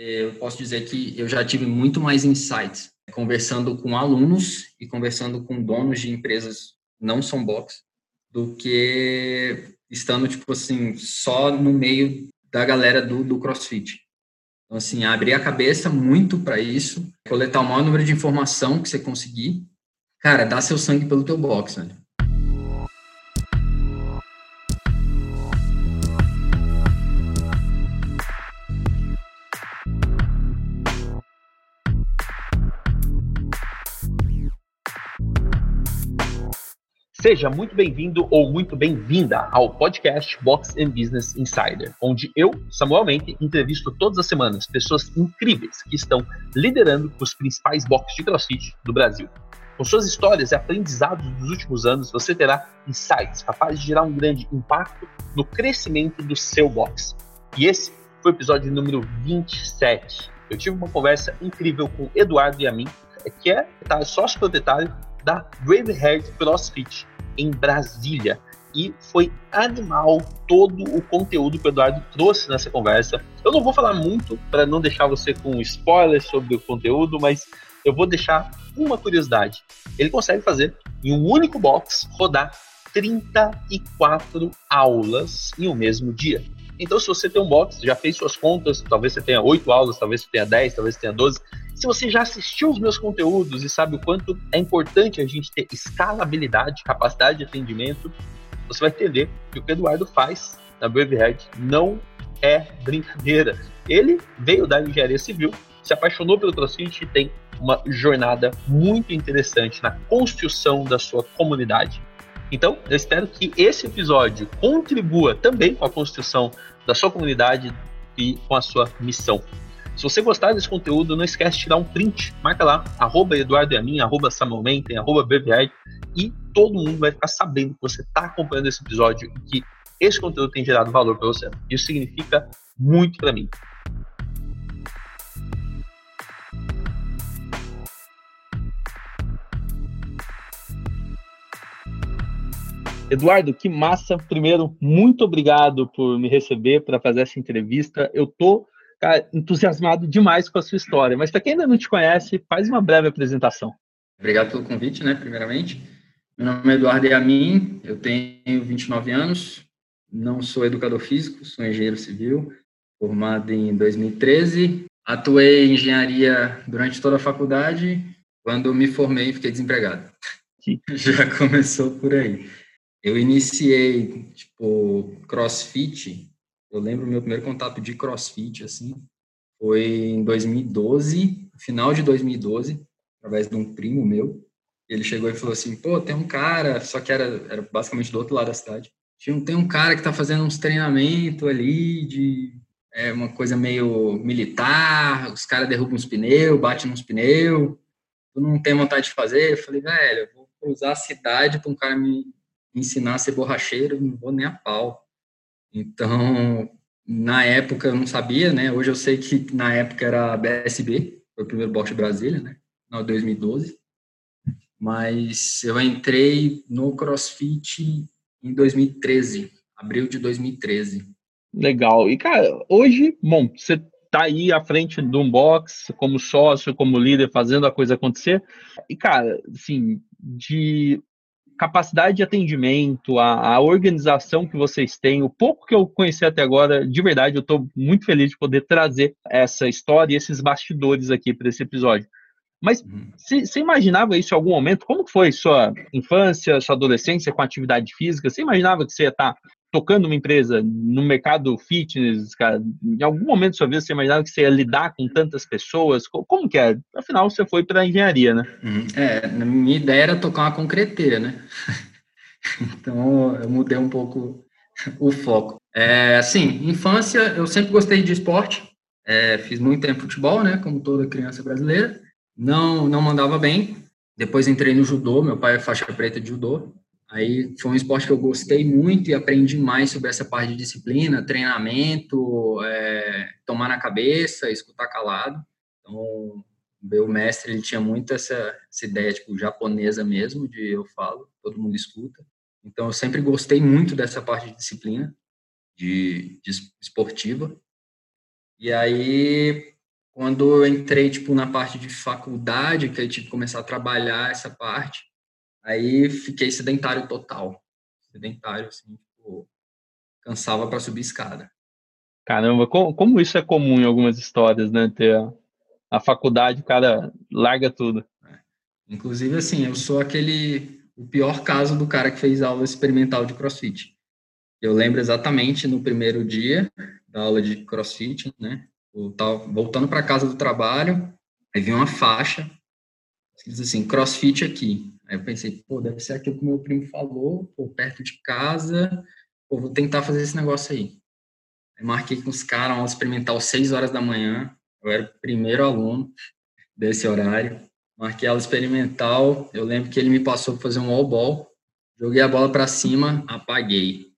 eu posso dizer que eu já tive muito mais insights conversando com alunos e conversando com donos de empresas não são box do que estando tipo assim só no meio da galera do, do CrossFit. Então assim, abrir a cabeça muito para isso, coletar o maior número de informação que você conseguir. Cara, dá seu sangue pelo teu box, velho. Seja muito bem-vindo ou muito bem-vinda ao podcast Box and Business Insider, onde eu, Samuel Mente, entrevisto todas as semanas pessoas incríveis que estão liderando os principais boxes de CrossFit do Brasil. Com suas histórias e aprendizados dos últimos anos, você terá insights capazes de gerar um grande impacto no crescimento do seu box. E esse foi o episódio número 27. Eu tive uma conversa incrível com Eduardo Yamin, que é tá, sócio proprietário da Braveheart CrossFit em Brasília. E foi animal todo o conteúdo que o Eduardo trouxe nessa conversa. Eu não vou falar muito para não deixar você com spoilers sobre o conteúdo, mas eu vou deixar uma curiosidade. Ele consegue fazer em um único box rodar 34 aulas em um mesmo dia. Então, se você tem um box, já fez suas contas, talvez você tenha 8 aulas, talvez você tenha 10, talvez você tenha 12, se você já assistiu os meus conteúdos e sabe o quanto é importante a gente ter escalabilidade, capacidade de atendimento, você vai entender que o que o Eduardo faz na Braveheart não é brincadeira. Ele veio da engenharia civil, se apaixonou pelo CrossFit e tem uma jornada muito interessante na construção da sua comunidade. Então, eu espero que esse episódio contribua também com a construção da sua comunidade e com a sua missão. Se você gostar desse conteúdo, não esquece de tirar um print, marca lá, arroba Eduardo Yamin, arroba Samuel Menten, arroba e todo mundo vai ficar sabendo que você está acompanhando esse episódio e que esse conteúdo tem gerado valor para você. Isso significa muito para mim. Eduardo, que massa. Primeiro, muito obrigado por me receber para fazer essa entrevista. Eu tô cara, entusiasmado demais com a sua história. Mas para quem ainda não te conhece, faz uma breve apresentação. Obrigado pelo convite, né, primeiramente. Meu nome é Eduardo Yamin, eu tenho 29 anos, não sou educador físico, sou engenheiro civil, formado em 2013. Atuei em engenharia durante toda a faculdade. Quando me formei, fiquei desempregado. Sim. Já começou por aí. Eu iniciei, tipo, crossfit eu lembro meu primeiro contato de CrossFit, assim, foi em 2012, final de 2012, através de um primo meu. Ele chegou e falou assim, pô, tem um cara, só que era, era basicamente do outro lado da cidade. Tem um cara que tá fazendo uns treinamentos ali de é, uma coisa meio militar, os caras derrubam uns pneus, batem nos pneus, tu não tem vontade de fazer? Eu falei, velho, eu vou cruzar a cidade para um cara me ensinar a ser borracheiro, não vou nem a pau. Então, na época eu não sabia, né? Hoje eu sei que na época era a BSB, foi o primeiro boxe de Brasília, né? No 2012. Mas eu entrei no CrossFit em 2013, abril de 2013. Legal. E, cara, hoje, bom, você tá aí à frente de um box, como sócio, como líder, fazendo a coisa acontecer. E, cara, assim, de capacidade de atendimento, a, a, organização que vocês têm, o pouco que eu conheci até agora, de verdade, eu estou muito feliz de poder trazer essa história e esses bastidores aqui para esse episódio. Mas uhum. você imaginava isso em algum momento? Como foi sua infância, sua adolescência com atividade física? Você imaginava que você ia estar tá tocando uma empresa no mercado fitness, cara, em algum momento da sua vida você imaginava que você ia lidar com tantas pessoas? Como que é? Afinal, você foi para a engenharia, né? Uhum. É, minha ideia era tocar uma concreteira, né? então, eu mudei um pouco o foco. É, assim, infância, eu sempre gostei de esporte. É, fiz muito tempo futebol, né? Como toda criança brasileira. Não, não mandava bem. Depois entrei no judô. Meu pai é faixa preta de judô. Aí foi um esporte que eu gostei muito e aprendi mais sobre essa parte de disciplina, treinamento, é, tomar na cabeça, escutar calado. Então, meu mestre ele tinha muito essa, essa ideia tipo japonesa mesmo de eu falo, todo mundo escuta. Então, eu sempre gostei muito dessa parte de disciplina, de, de esportiva. E aí quando eu entrei, tipo, na parte de faculdade, que eu tive que começar a trabalhar essa parte, aí fiquei sedentário total. Sedentário, assim, tipo, cansava para subir escada. Caramba, como, como, isso é comum em algumas histórias, né? Ter a, a faculdade, o cara larga tudo. É. Inclusive, assim, eu sou aquele, o pior caso do cara que fez aula experimental de crossfit. Eu lembro exatamente no primeiro dia da aula de crossfit, né? Eu tava voltando para casa do trabalho, aí vi uma faixa, diz assim, crossfit aqui. Aí eu pensei, pô, deve ser aquilo que o meu primo falou, pô, perto de casa, pô, vou tentar fazer esse negócio aí. aí marquei com os caras, aula experimental, 6 horas da manhã, eu era o primeiro aluno desse horário. Marquei aula experimental, eu lembro que ele me passou para fazer um all ball, joguei a bola para cima, apaguei.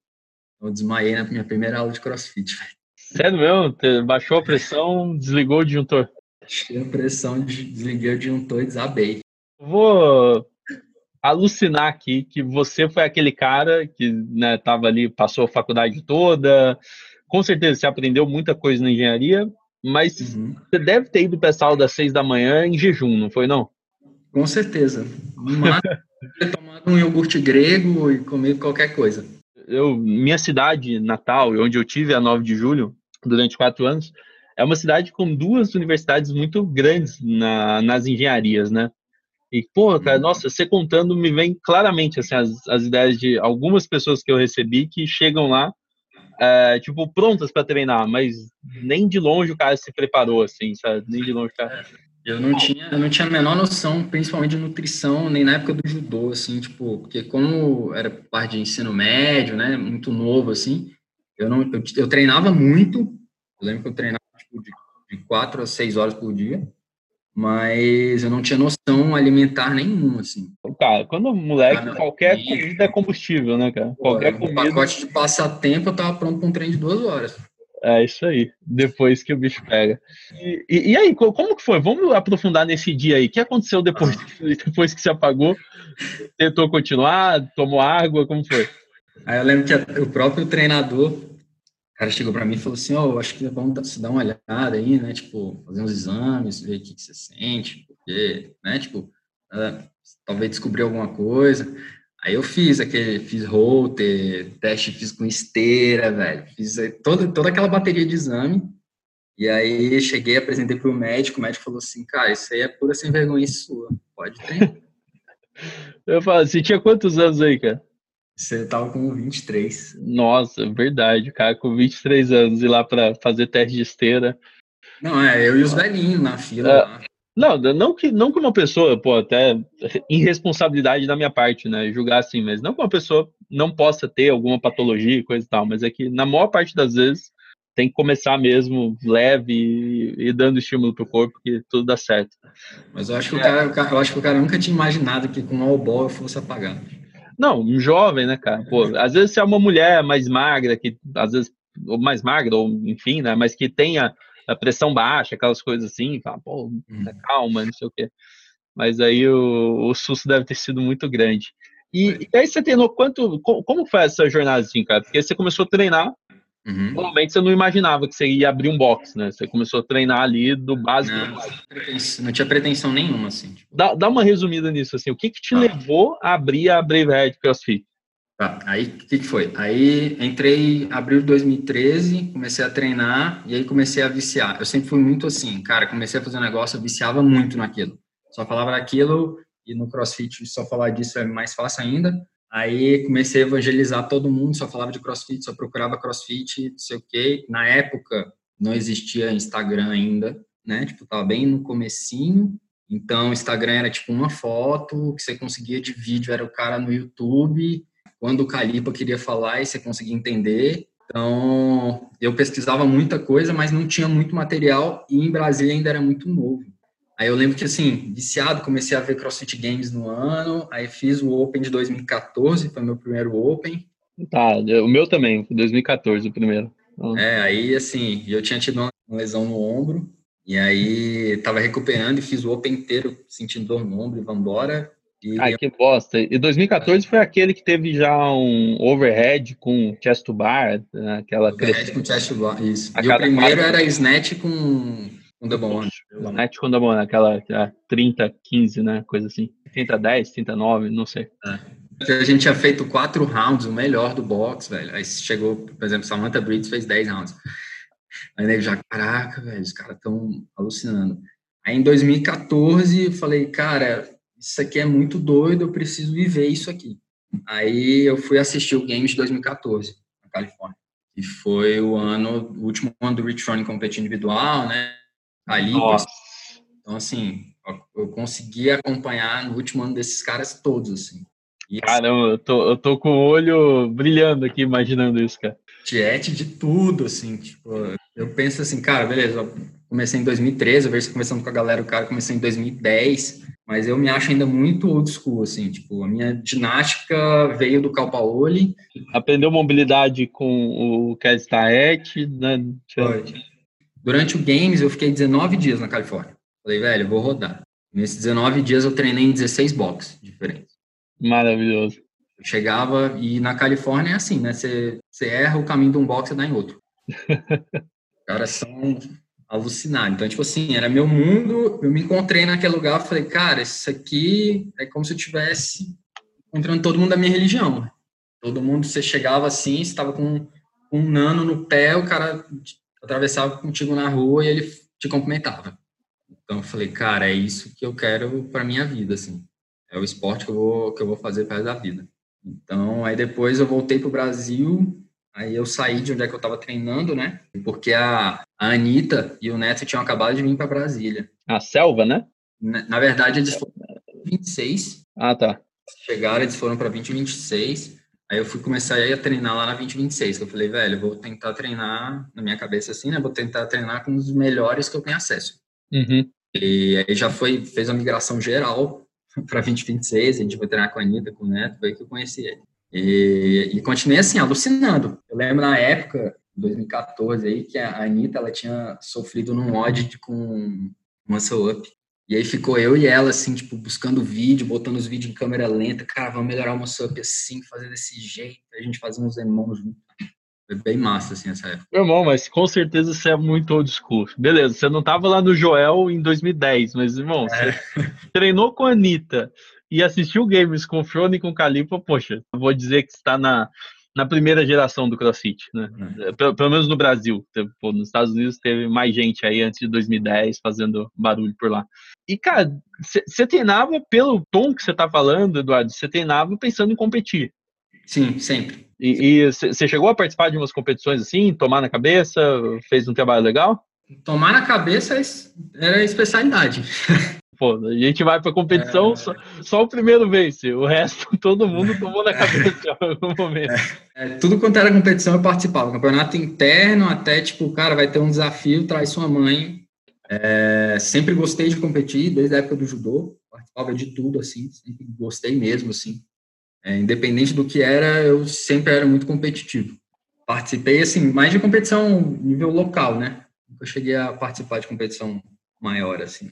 Eu desmaiei na minha primeira aula de crossfit. Sério mesmo? Baixou a pressão, desligou o disjuntor? Baixei a pressão, desliguei o disjuntor e desabei. Vou alucinar aqui que você foi aquele cara que né, tava ali, passou a faculdade toda, com certeza você aprendeu muita coisa na engenharia, mas uhum. você deve ter ido para essa aula das seis da manhã em jejum, não foi não? Com certeza. Mas tomado um iogurte grego e comido qualquer coisa. Eu, minha cidade natal, onde eu tive a 9 de julho, durante quatro anos, é uma cidade com duas universidades muito grandes na, nas engenharias, né? E, pô, cara, nossa, você contando me vem claramente, assim, as, as ideias de algumas pessoas que eu recebi que chegam lá, é, tipo, prontas para treinar, mas nem de longe o cara se preparou, assim, sabe? Nem de longe o cara... Eu não tinha, eu não tinha a menor noção, principalmente de nutrição, nem na época do judô, assim, tipo, porque como era parte de ensino médio, né, muito novo, assim, eu não, eu, eu treinava muito, eu lembro que eu treinava tipo, de, de quatro a seis horas por dia, mas eu não tinha noção alimentar nenhuma, assim. Cara, quando moleque, ah, qualquer e... comida é combustível, né, cara? Pô, qualquer comida... pacote de passatempo, eu tava pronto para um treino de duas horas. É isso aí, depois que o bicho pega. E, e, e, aí, como que foi? Vamos aprofundar nesse dia aí. O que aconteceu depois, ah. depois que se apagou? Tentou continuar? Tomou água? Como foi? Aí eu lembro que o próprio treinador, o cara chegou para mim e falou assim, ó, oh, acho que é bom se dar uma olhada aí, né, tipo, fazer uns exames, ver o que, que você sente, porque, né, tipo, uh, talvez descobrir alguma coisa. Aí eu fiz aquele, fiz holter, teste fiz com esteira, velho, fiz toda, toda aquela bateria de exame, e aí cheguei, apresentei para o médico, o médico falou assim, cara, isso aí é pura sem vergonha sua, pode ter. eu falo, você tinha quantos anos aí, cara? Você tava com 23. Nossa, verdade, cara, com 23 anos, ir lá para fazer teste de esteira. Não, é, eu e os velhinhos na fila. É, não, não que, não que uma pessoa, pô, até irresponsabilidade da minha parte, né, julgar assim, mas não que uma pessoa não possa ter alguma patologia e coisa e tal, mas é que na maior parte das vezes tem que começar mesmo leve e, e dando estímulo pro corpo que tudo dá certo. Mas eu acho que o cara, eu acho que o cara nunca tinha imaginado que com um all ball eu fosse apagar. Não, um jovem, né, cara? Pô, às vezes se é uma mulher mais magra, que às vezes, ou mais magra, ou enfim, né, mas que tenha a pressão baixa, aquelas coisas assim, fala, pô, hum. calma, não sei o quê. Mas aí o, o susto deve ter sido muito grande. E, e aí você treinou quanto, como foi essa jornada assim, cara? Porque você começou a treinar, Uhum. Normalmente você não imaginava que você ia abrir um box, né? Você começou a treinar ali do básico. Não, não tinha pretensão nenhuma, assim. Tipo. Dá, dá uma resumida nisso, assim. O que que te ah. levou a abrir a Brave Head CrossFit? Tá, aí o que, que foi? Aí entrei em abril de 2013, comecei a treinar e aí comecei a viciar. Eu sempre fui muito assim, cara, comecei a fazer um negócio, eu viciava muito naquilo. Só falava daquilo e no CrossFit só falar disso é mais fácil ainda. Aí comecei a evangelizar todo mundo, só falava de crossfit, só procurava crossfit, não sei o quê. Na época não existia Instagram ainda, né? Tipo, tava bem no comecinho. Então, Instagram era tipo uma foto, que você conseguia de vídeo era o cara no YouTube. Quando o Calipa queria falar e você conseguia entender. Então, eu pesquisava muita coisa, mas não tinha muito material e em Brasília ainda era muito novo. Aí eu lembro que, assim, viciado, comecei a ver CrossFit Games no ano, aí fiz o Open de 2014, foi meu primeiro Open. Tá, o meu também, 2014 o primeiro. É, aí, assim, eu tinha tido uma lesão no ombro, e aí tava recuperando e fiz o Open inteiro sentindo dor no ombro e vambora. E... Ai, que bosta. E 2014 foi aquele que teve já um overhead com chest to bar, né, aquela... Overhead com chest to bar, isso. e o primeiro era snatch com com Double One. Net com Double One, aquela, aquela 30, 15, né? Coisa assim. 30, 10, 39, não sei. É. A gente tinha feito quatro rounds, o melhor do box, velho. Aí chegou, por exemplo, Samantha Briggs fez 10 rounds. Aí nego já, caraca, velho, os caras estão alucinando. Aí em 2014 eu falei, cara, isso aqui é muito doido, eu preciso viver isso aqui. Aí eu fui assistir o Games de 2014, na Califórnia. E foi o ano, o último ano do Rich Froning competir individual, né? Ali. Nossa. Então, assim, eu consegui acompanhar no último ano desses caras todos, assim. E, Caramba, eu tô, eu tô com o olho brilhando aqui imaginando isso, cara. Tiete de tudo, assim, tipo, eu penso assim, cara, beleza, comecei em 2013, eu vejo você conversando com a galera, o cara começou em 2010, mas eu me acho ainda muito old school, assim, tipo, a minha ginástica veio do Calpaoli. Aprendeu mobilidade com o Kel Staet, né? Foi. Durante o Games, eu fiquei 19 dias na Califórnia. Falei, velho, eu vou rodar. Nesses 19 dias, eu treinei em 16 boxes diferentes. Maravilhoso. Eu chegava, e na Califórnia é assim, né? Você, você erra o caminho de um box e dá em outro. Os caras são alucinado. Então, tipo assim, era meu mundo, eu me encontrei naquele lugar, falei, cara, isso aqui é como se eu tivesse encontrando todo mundo da minha religião. Todo mundo, você chegava assim, estava com um nano no pé, o cara atravessava contigo na rua e ele te cumprimentava. Então, eu falei, cara, é isso que eu quero para minha vida, assim. É o esporte que eu vou, que eu vou fazer para da vida. Então, aí depois eu voltei para o Brasil, Aí eu saí de onde é que eu estava treinando, né? Porque a, a Anitta e o Neto tinham acabado de vir para Brasília. A selva, né? Na, na verdade, eles foram para 26. Ah, tá. Chegaram, eles foram para 2026. Aí eu fui começar a treinar lá na 2026. Eu falei, velho, eu vou tentar treinar, na minha cabeça assim, né? Vou tentar treinar com os melhores que eu tenho acesso. Uhum. E aí já foi, fez a migração geral para 2026. A gente foi treinar com a Anitta, com o Neto, foi aí que eu conheci ele. E, e continuei assim, alucinando. Eu lembro na época, 2014, aí, que a Anitta ela tinha sofrido num odd com Muscle Up. E aí ficou eu e ela, assim, tipo, buscando vídeo, botando os vídeos em câmera lenta. Cara, vamos melhorar o Muscle Up assim, fazer desse jeito. A gente fazia uns irmãos juntos. Foi bem massa, assim, essa época. Meu irmão, mas com certeza você é muito old school. Beleza, você não tava lá no Joel em 2010, mas, irmão, é. você treinou com a Anitta e assistiu games com o Frone e com o Calipa, poxa, vou dizer que está na, na primeira geração do CrossFit, né? É. Pelo, pelo, menos no Brasil. Pô, nos Estados Unidos teve mais gente aí antes de 2010 fazendo barulho por lá. E, cara, você treinava pelo tom que você tá falando, Eduardo, você treinava pensando em competir. Sim, sempre. E você chegou a participar de umas competições assim, tomar na cabeça, fez um trabalho legal? Tomar na cabeça era a especialidade. Pô, a gente vai pra competição, é... só, só, o primeiro vence, o resto todo mundo tomou na cabeça em algum momento. É, é, tudo quanto era competição eu participava, campeonato interno, até tipo, o cara vai ter um desafio, traz sua mãe. É, sempre gostei de competir, desde a época do judô, participava de tudo, assim, sempre gostei mesmo, assim. É, independente do que era, eu sempre era muito competitivo. Participei, assim, mais de competição nível local, né? Eu cheguei a participar de competição maior, assim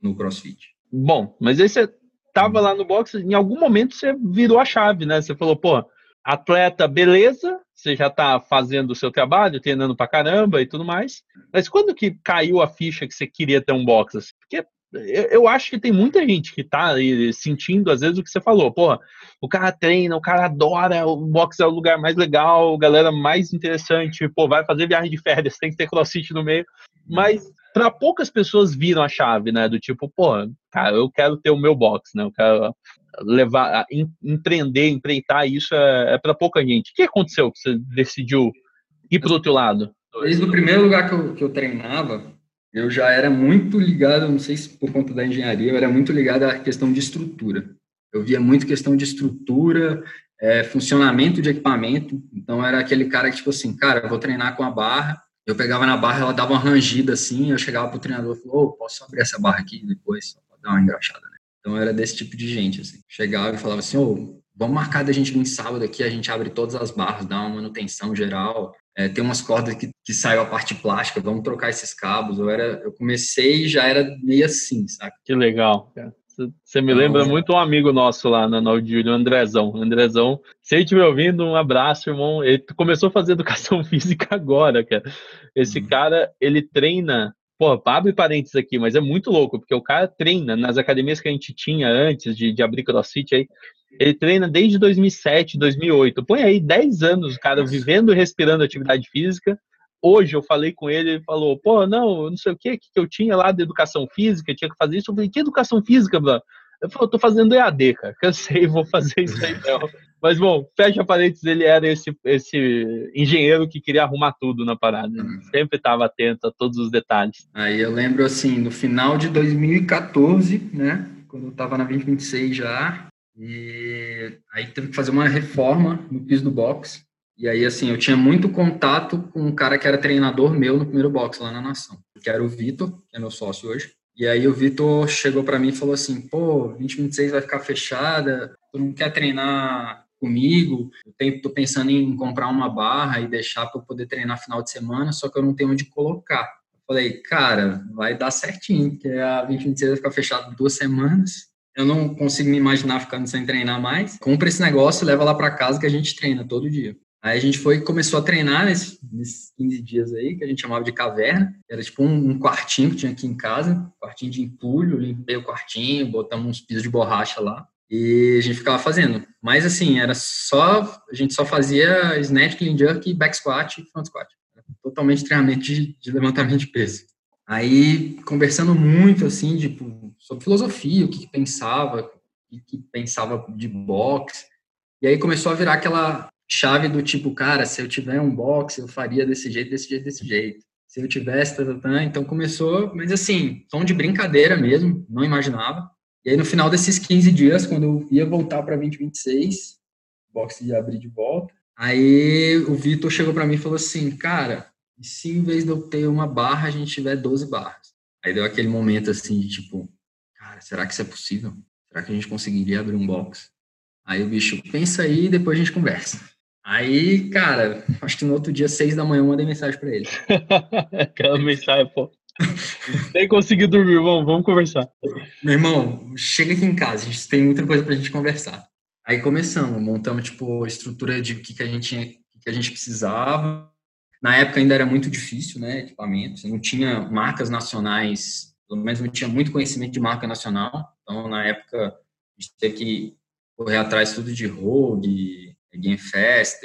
no CrossFit. Bom, mas aí você tava lá no boxe, em algum momento você virou a chave, né? Você falou, pô, atleta, beleza, você já tá fazendo o seu trabalho, treinando pra caramba e tudo mais. Mas quando que caiu a ficha que você queria ter um boxe? Assim? Porque eu, acho que tem muita gente que tá aí sentindo, às vezes, o que você falou. Pô, o cara treina, o cara adora, o boxe é o lugar mais legal, galera mais interessante, pô, vai fazer viagem de férias, tem que ter crossfit no meio. Mas para poucas pessoas viram a chave, né? Do tipo, pô, cara, eu quero ter o meu box, né? Eu quero levar, em, empreender, empreitar isso é, é para pouca gente. O que aconteceu que você decidiu ir para outro lado? Desde o primeiro lugar que eu, que eu treinava, eu já era muito ligado, não sei se por conta da engenharia, eu era muito ligado à questão de estrutura. Eu via muito questão de estrutura, é, funcionamento de equipamento. Então, era aquele cara que, tipo assim, cara, vou treinar com a barra, eu pegava na barra, ela dava uma rangida assim, eu chegava pro treinador e falava, oh, posso abrir essa barra aqui depois, só pra dar uma engraxada, né? Então era desse tipo de gente, assim. Chegava e falava assim, ô, oh, vamos marcar da gente vir sábado aqui, a gente abre todas as barras, dá uma manutenção geral, é, tem umas cordas que, que saiu a parte plástica, vamos trocar esses cabos. Eu, era, eu comecei já era meio assim, sabe? Que legal, cara. Você me lembra muito um amigo nosso lá na 9 de julho, o Andrezão. Andrezão, se ele estiver ouvindo, um abraço, irmão. Ele começou a fazer educação física agora, cara. Esse uhum. cara, ele treina Pô, abre parênteses aqui, mas é muito louco, porque o cara treina nas academias que a gente tinha antes de, de abrir CrossFit aí, ele treina desde 2007, 2008. Põe aí 10 anos o cara vivendo e respirando atividade física. Hoje eu falei com ele, ele falou, pô, não, não sei o que que eu tinha lá de educação física, tinha que fazer isso. Eu falei, que educação física, mano? Eu falei, eu tô fazendo EAD, cara, cansei, vou fazer isso aí não. Mas, bom, fecha parênteses, ele era esse, esse engenheiro que queria arrumar tudo na parada. Uhum. Sempre estava atento a todos os detalhes. Aí eu lembro, assim, no final de 2014, né, quando eu estava na 2026 já, e aí teve que fazer uma reforma no piso do box. E aí, assim, eu tinha muito contato com um cara que era treinador meu no primeiro box lá na Nação, que era o Vitor, que é meu sócio hoje. E aí o Vitor chegou para mim e falou assim, pô, 2026 vai ficar fechada, tu não quer treinar comigo, eu tô pensando em comprar uma barra e deixar para eu poder treinar final de semana, só que eu não tenho onde colocar. Eu falei, cara, vai dar certinho, porque a 2026 vai ficar fechada duas semanas, eu não consigo me imaginar ficando sem treinar mais. Compra esse negócio, leva lá para casa que a gente treina todo dia. Aí a gente foi começou a treinar nesses, nesses 15 dias aí, que a gente chamava de caverna. Era tipo um, um, quartinho que tinha aqui em casa, quartinho de entulho, limpei o quartinho, botamos uns pisos de borracha lá. E a gente ficava fazendo. Mas assim, era só. A gente só fazia snatch, clean jerk, back squat e front squat. Totalmente treinamento de, de, levantamento de peso. Aí, conversando muito, assim, tipo, sobre filosofia, o que, que pensava, o que, que pensava de boxe. E aí começou a virar aquela chave do tipo, cara, se eu tiver um boxe, eu faria desse jeito, desse jeito, desse jeito. Se eu tivesse, tá, tá, tá. então começou, mas assim, tom de brincadeira mesmo, não imaginava. E aí, no final desses 15 dias, quando eu ia voltar para 2026, o boxe ia abrir de volta, aí o Vitor chegou para mim e falou assim: Cara, e se em vez de eu ter uma barra, a gente tiver 12 barras? Aí deu aquele momento assim de tipo: Cara, será que isso é possível? Será que a gente conseguiria abrir um box? Aí o bicho, pensa aí e depois a gente conversa. Aí, cara, acho que no outro dia, seis da manhã, eu mandei mensagem para ele. Aquela mensagem, pô. Nem consegui dormir, vamos, vamos conversar. Meu irmão, chega aqui em casa, a gente tem muita coisa pra gente conversar. Aí começamos, montamos, tipo, a estrutura de o que, que a gente tinha, que a gente precisava. Na época ainda era muito difícil, né, equipamento, não tinha marcas nacionais, pelo menos não tinha muito conhecimento de marca nacional, então na época a gente teve que correr atrás tudo de Rogue, Game Fest,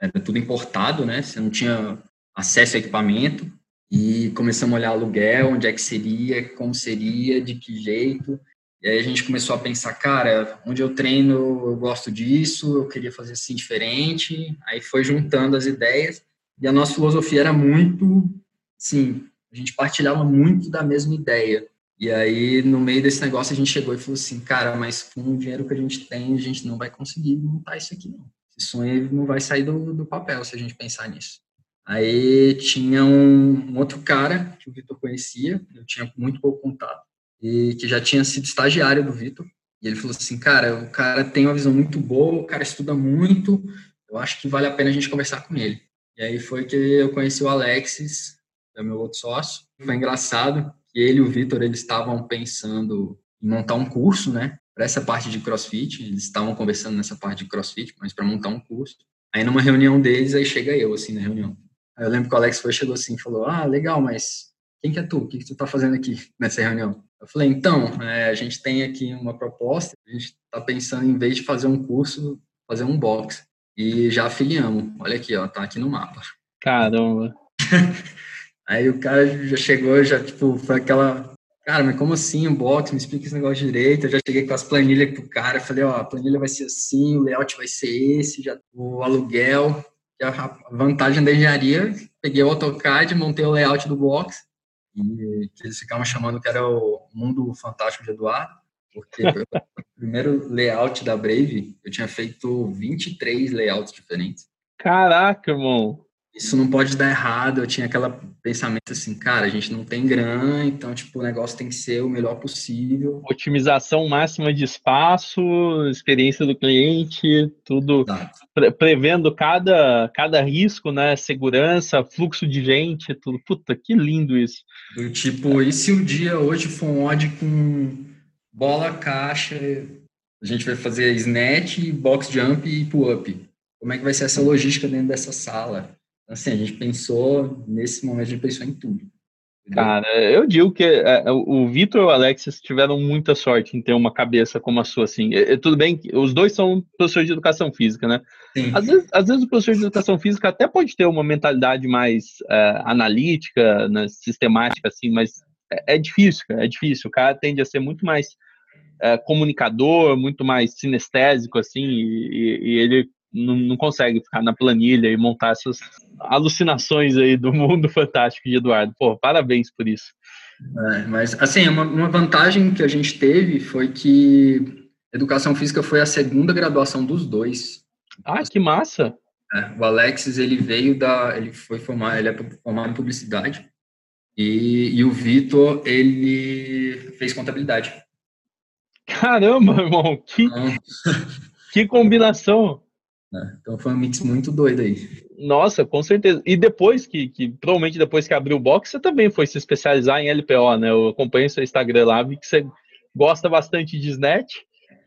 era tudo importado, né, você não tinha acesso a equipamento, e começamos a olhar aluguel, onde é que seria, como seria, de que jeito. E aí a gente começou a pensar, cara, onde eu treino, eu gosto disso, eu queria fazer assim diferente. Aí foi juntando as ideias e a nossa filosofia era muito, sim, a gente partilhava muito da mesma ideia. E aí, no meio desse negócio, a gente chegou e falou assim, cara, mas com o dinheiro que a gente tem, a gente não vai conseguir montar isso aqui, não. Esse sonho não vai sair do, do papel se a gente pensar nisso. Aí tinha um, um outro cara que o Vitor conhecia, eu tinha muito pouco contato, e que já tinha sido estagiário do Vitor. E ele falou assim: Cara, o cara tem uma visão muito boa, o cara estuda muito, eu acho que vale a pena a gente conversar com ele. E aí foi que eu conheci o Alexis, que é meu outro sócio. Foi engraçado que ele e o Vitor eles estavam pensando em montar um curso, né? Para essa parte de CrossFit, eles estavam conversando nessa parte de CrossFit, mas para montar um curso. Aí numa reunião deles, aí chega eu assim na reunião. Aí eu lembro que o Alex foi, chegou assim e falou: Ah, legal, mas quem que é tu? O que, que tu tá fazendo aqui nessa reunião? Eu falei: Então, é, a gente tem aqui uma proposta, a gente tá pensando, em vez de fazer um curso, fazer um box. E já afiliamos. Olha aqui, ó, tá aqui no mapa. Caramba. Aí o cara já chegou, já, tipo, foi aquela. Cara, mas como assim um box? Me explica esse negócio direito. Eu já cheguei com as planilhas pro cara, falei, ó, a planilha vai ser assim, o layout vai ser esse, já o aluguel, a vantagem da engenharia, peguei o AutoCAD, montei o layout do box, e eles ficavam chamando que era o mundo fantástico de Eduardo, porque o primeiro layout da Brave, eu tinha feito 23 layouts diferentes. Caraca, irmão! Isso não pode dar errado. Eu tinha aquele pensamento assim, cara, a gente não tem grana, então, tipo, o negócio tem que ser o melhor possível. Otimização máxima de espaço, experiência do cliente, tudo pre prevendo cada, cada risco, né? Segurança, fluxo de gente, tudo. Puta, que lindo isso. Do tipo, e se o dia hoje for um odd com bola, caixa, a gente vai fazer snatch, box jump e pull-up. Como é que vai ser essa logística dentro dessa sala? Assim, a gente pensou, nesse momento, a gente pensou em tudo. Cara, eu digo que é, o Vitor e o Alexis tiveram muita sorte em ter uma cabeça como a sua, assim. É, é, tudo bem que os dois são professores de educação física, né? Às vezes, às vezes, o professor de educação física até pode ter uma mentalidade mais é, analítica, né, sistemática, assim, mas é, é, difícil, cara, é difícil. O cara tende a ser muito mais é, comunicador, muito mais sinestésico, assim, e, e ele não, não, consegue ficar na planilha e montar essas alucinações aí do mundo fantástico de Eduardo. Pô, parabéns por isso. É, mas, assim, uma, uma vantagem que a gente teve foi que educação física foi a segunda graduação dos dois. Ah, que massa! É, o Alexis, ele veio da, ele foi formar, ele é formado em publicidade, e, e o Vitor, ele fez contabilidade. Caramba, irmão, que, então, que combinação! É, então foi um mix muito doido aí. Nossa, com certeza. E depois que, que, provavelmente depois que abriu o box, você também foi se especializar em LPO, né? Eu acompanhei seu Instagram lá, vi que você gosta bastante de SNET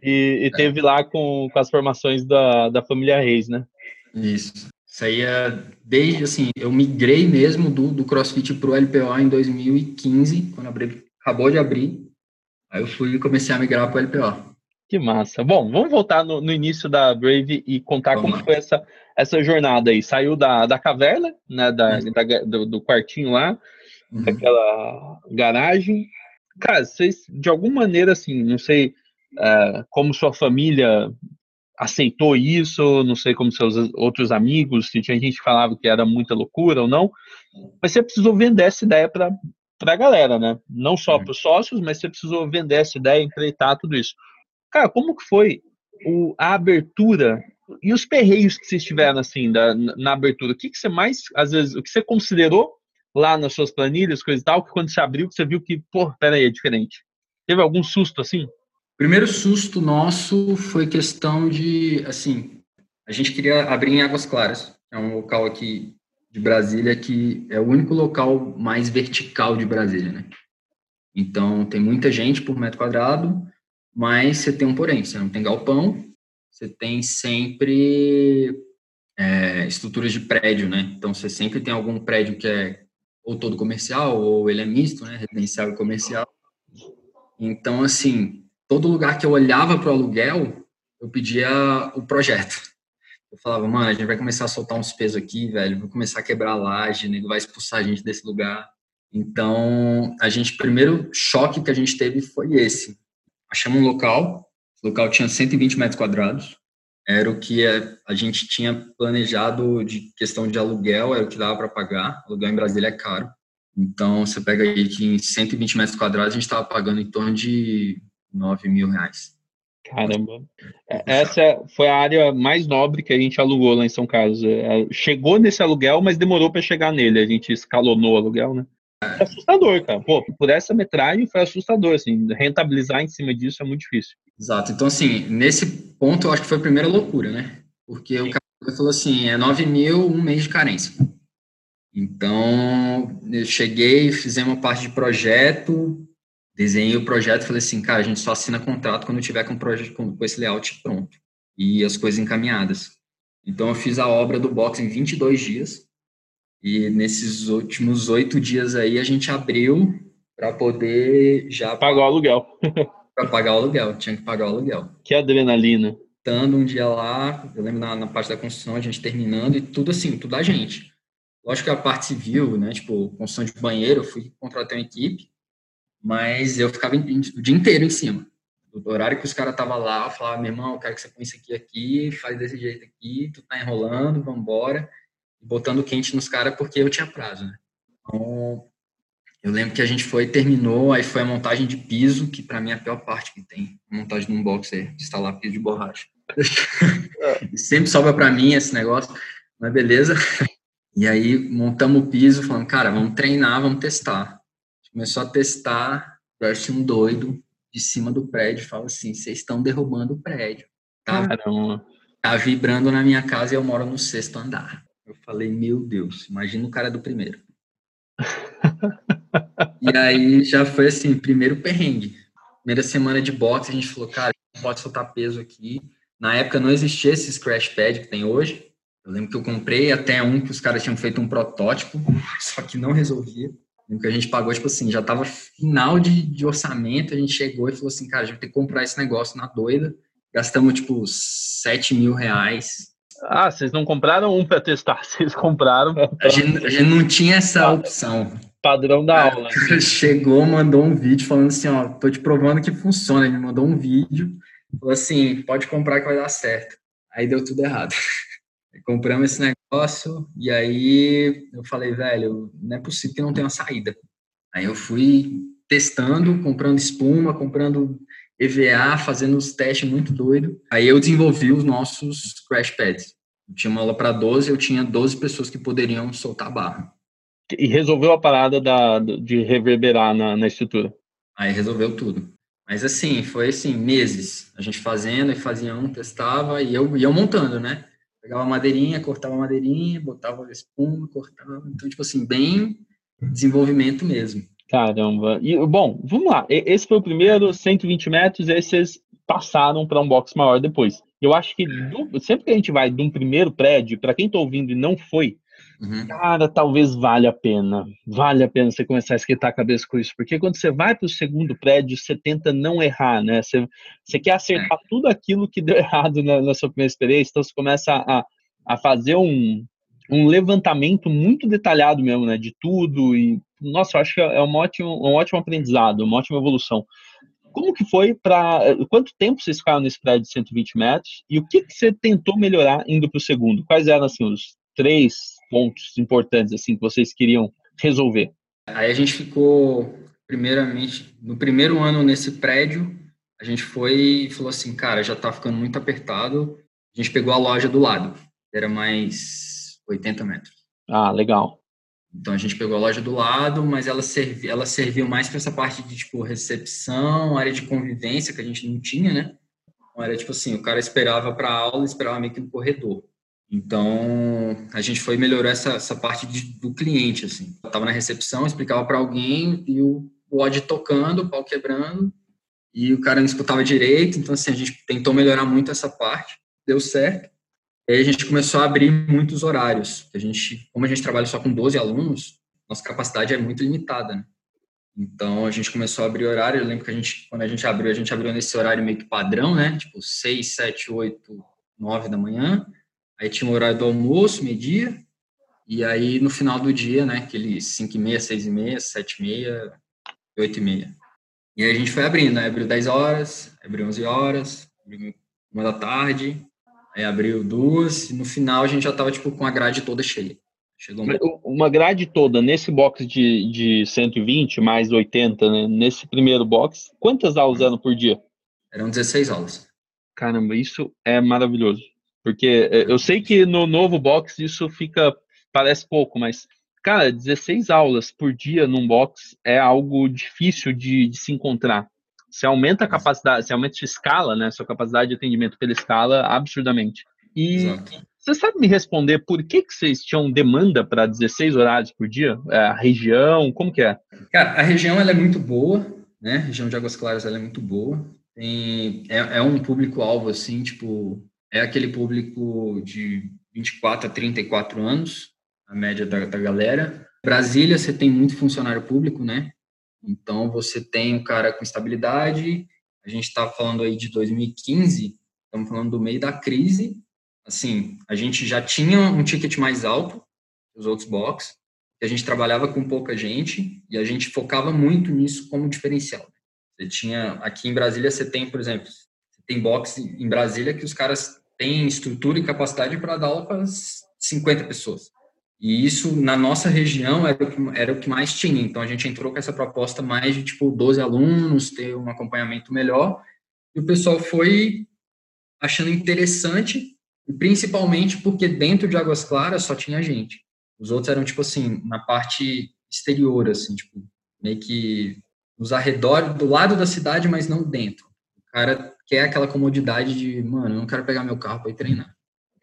e, e é. teve lá com, com as formações da, da família Reis, né? Isso. Isso aí é desde, assim, eu migrei mesmo do, do CrossFit pro LPO em 2015, quando abri, acabou de abrir. Aí eu fui e comecei a migrar pro LPO. Que massa. Bom, vamos voltar no, no início da Brave e contar vamos como lá. foi essa, essa jornada aí. Saiu da, da caverna, né, da, uhum. da do, do, quartinho lá, uhum. daquela garagem. Cara, vocês, de alguma maneira, assim, não sei uh, como sua família aceitou isso, não sei como seus outros amigos, se tinha gente que falava que era muita loucura ou não, mas você precisou vender essa ideia para a galera, né? Não só uhum. para os sócios, mas você precisou vender essa ideia, empreitar tudo isso. Cara, como que foi o, a abertura e os perreios que vocês tiveram assim da, na abertura? O que, que você mais, às vezes, o que você considerou lá nas suas planilhas, coisa e tal, que quando você abriu, você viu que, pô, peraí, é diferente? Teve algum susto assim? Primeiro susto nosso foi questão de, assim, a gente queria abrir em Águas Claras, é um local aqui de Brasília que é o único local mais vertical de Brasília, né? Então, tem muita gente por metro quadrado, mas você tem um porém, você não tem galpão, você tem sempre é, estruturas de prédio, né? Então você sempre tem algum prédio que é ou todo comercial ou ele é misto, né? Residencial e comercial. Então assim, todo lugar que eu olhava para o aluguel, eu pedia o projeto. Eu falava, mano, a gente vai começar a soltar uns pesos aqui, velho, vai começar a quebrar a laje, nego vai expulsar a gente desse lugar. Então, a gente, primeiro choque que a gente teve foi esse achamos um local, o local tinha 120 metros quadrados, era o que a gente tinha planejado de questão de aluguel, era o que dava para pagar, aluguel em Brasília é caro, então você pega aí que em 120 metros quadrados a gente estava pagando em torno de 9 mil reais. Caramba. É, essa foi a área mais nobre que a gente alugou lá em São Carlos. É, chegou nesse aluguel, mas demorou para chegar nele. A gente escalonou o aluguel, né? É assustador, cara. Pô, por essa metragem foi assustador, assim, rentabilizar em cima disso é muito difícil. Exato. Então, assim, nesse ponto eu acho que foi a primeira loucura, né? Porque Sim. o cara falou assim, é 9 mil, um mês de carência. Então, eu cheguei, fizemos uma parte de projeto, desenhei o projeto e falei assim, cara, a gente só assina contrato quando tiver com, projeto, com, com esse layout pronto e as coisas encaminhadas. Então, eu fiz a obra do box em 22 dias, e nesses últimos oito dias aí a gente abriu para poder já pagar o aluguel. para pagar o aluguel, tinha que pagar o aluguel. Que adrenalina. Estando um dia lá, eu lembro na, na, parte da construção, a gente terminando e tudo assim, tudo a gente. Lógico que a parte civil, né, tipo, construção de banheiro, eu fui contratar uma equipe, mas eu ficava o dia inteiro em cima. Do horário que os caras estavam lá, eu falava, meu irmão, eu quero que você põe isso aqui aqui, faz desse jeito aqui, tu tá enrolando, vambora. embora botando quente nos caras porque eu tinha prazo, né? Então, eu lembro que a gente foi, terminou, aí foi a montagem de piso, que para mim é a pior parte que tem, a montagem de um boxer, instalar piso de borracha. Sempre sobra para mim esse negócio, mas beleza. E aí montamos o piso, falando, cara, vamos treinar, vamos testar. Começou a testar, parece um doido de cima do prédio, fala assim, vocês estão derrubando o prédio. Tá, Caramba. tá vibrando na minha casa e eu moro no sexto andar. Eu falei, meu Deus, imagina o cara do primeiro. e aí já foi assim, primeiro perrengue. Primeira semana de boxe, a gente falou, cara, pode soltar peso aqui. Na época não existia esse scratch pad que tem hoje. Eu lembro que eu comprei até um que os caras tinham feito um protótipo, só que não resolvia. que a gente pagou, tipo assim, já tava final de, de orçamento, a gente chegou e falou assim, cara, a gente vai ter que comprar esse negócio na doida. Gastamos, tipo, 7 mil reais. Ah, vocês não compraram um para testar, vocês compraram. A gente, a gente não tinha essa opção. Padrão da aula. Chegou, mandou um vídeo falando assim, ó, tô te provando que funciona. Ele mandou um vídeo, falou assim, pode comprar que vai dar certo. Aí deu tudo errado. Compramos esse negócio e aí eu falei, velho, não é possível que não tenha uma saída. Aí eu fui testando, comprando espuma, comprando EVA, fazendo os testes muito doido. Aí eu desenvolvi os nossos crash pads. Eu tinha uma aula para 12, eu tinha 12 pessoas que poderiam soltar a barra. E resolveu a parada da, de reverberar na, na estrutura. Aí resolveu tudo. Mas assim, foi assim, meses. A gente fazendo e fazia um, testava e eu ia montando, né? Pegava a madeirinha, cortava a madeirinha, botava a espuma, cortava. Então, tipo assim, bem desenvolvimento mesmo. Caramba. E, bom, vamos lá. Esse foi o primeiro, 120 metros, esses passaram para um box maior depois. Eu acho que do, sempre que a gente vai de um primeiro prédio, para quem está ouvindo e não foi, Uhum. Cara, talvez valha a pena. Vale a pena você começar a esquentar a cabeça com isso. Porque quando você vai para o segundo prédio, você tenta não errar, né? Você, você quer acertar é. tudo aquilo que deu errado na, na, sua primeira experiência. Então você começa a, a fazer um, um levantamento muito detalhado mesmo, né? De tudo. E, nossa, eu acho que é um ótimo, um ótimo aprendizado, uma ótima evolução. Como que foi para. Quanto tempo vocês ficaram nesse prédio de 120 metros? E o que, que você tentou melhorar indo para o segundo? Quais eram assim, os três, pontos importantes assim que vocês queriam resolver? Aí a gente ficou, primeiramente, no primeiro ano nesse prédio, a gente foi e falou assim, cara, já tá ficando muito apertado. A gente pegou a loja do lado, era mais 80 metros. Ah, legal. Então a gente pegou a loja do lado, mas ela, servi, ela serviu mais para essa parte de tipo recepção, área de convivência que a gente não tinha, né? Então, era tipo assim, o cara esperava para aula, esperava meio que no corredor. Então, a gente foi melhorar essa, essa parte de, do cliente, assim. Eu tava na recepção, explicava para alguém e o, o odd tocando, o pau quebrando, e o cara não escutava direito. Então, assim, a gente tentou melhorar muito essa parte, deu certo. E aí a gente começou a abrir muitos horários. A gente, como a gente trabalha só com 12 alunos, nossa capacidade é muito limitada, né? Então, a gente começou a abrir horário. Eu lembro que a gente, quando a gente abriu, a gente abriu nesse horário meio que padrão, né? Tipo, 6, 7, 8, 9 da manhã. Aí tinha o horário do almoço, meio-dia, e aí no final do dia, né, aquele 5 e meia, 6 e meia, 7 e meia, 8 e meia. E aí a gente foi abrindo, né, abriu 10 horas, abriu 11 horas, abriu uma da tarde, aí abriu duas, e no final a gente já tava, tipo, com a grade toda cheia. Chegou um... Uma grade toda, nesse box de, de 120, mais 80, né, nesse primeiro box, quantas aulas eram por dia? Eram 16 aulas. Caramba, isso é maravilhoso. Porque é, eu sei que no novo box isso fica, parece pouco, mas, cara, 16 aulas por dia num box é algo difícil de, de se encontrar. Você aumenta a capacidade, você aumenta sua escala, né? Sua capacidade de atendimento pela escala absurdamente. E Exato. você sabe me responder por que, que vocês tinham demanda para 16 horários por dia? É, a região, como que é? Cara, a região ela é muito boa, né? A região de Águas Claras ela é muito boa. Tem, é, é um público-alvo, assim, tipo, é aquele público de 24 a 34 anos, a média da, da galera. Brasília, você tem muito funcionário público, né? Então, você tem um cara com estabilidade. A gente está falando aí de 2015, estamos falando do meio da crise. Assim, a gente já tinha um ticket mais alto que os outros box, a gente trabalhava com pouca gente e a gente focava muito nisso como diferencial. Você tinha, aqui em Brasília, você tem, por exemplo, tem box em Brasília que os caras tem estrutura e capacidade para dar aula para 50 pessoas. E isso, na nossa região, era o, que, era o que mais tinha. Então, a gente entrou com essa proposta mais de, tipo, 12 alunos, ter um acompanhamento melhor. E o pessoal foi achando interessante, principalmente porque dentro de Águas Claras só tinha gente. Os outros eram, tipo assim, na parte exterior, assim, tipo, meio que nos arredores, do lado da cidade, mas não dentro. O cara que é aquela comodidade de, mano, eu não quero pegar meu carro para ir treinar.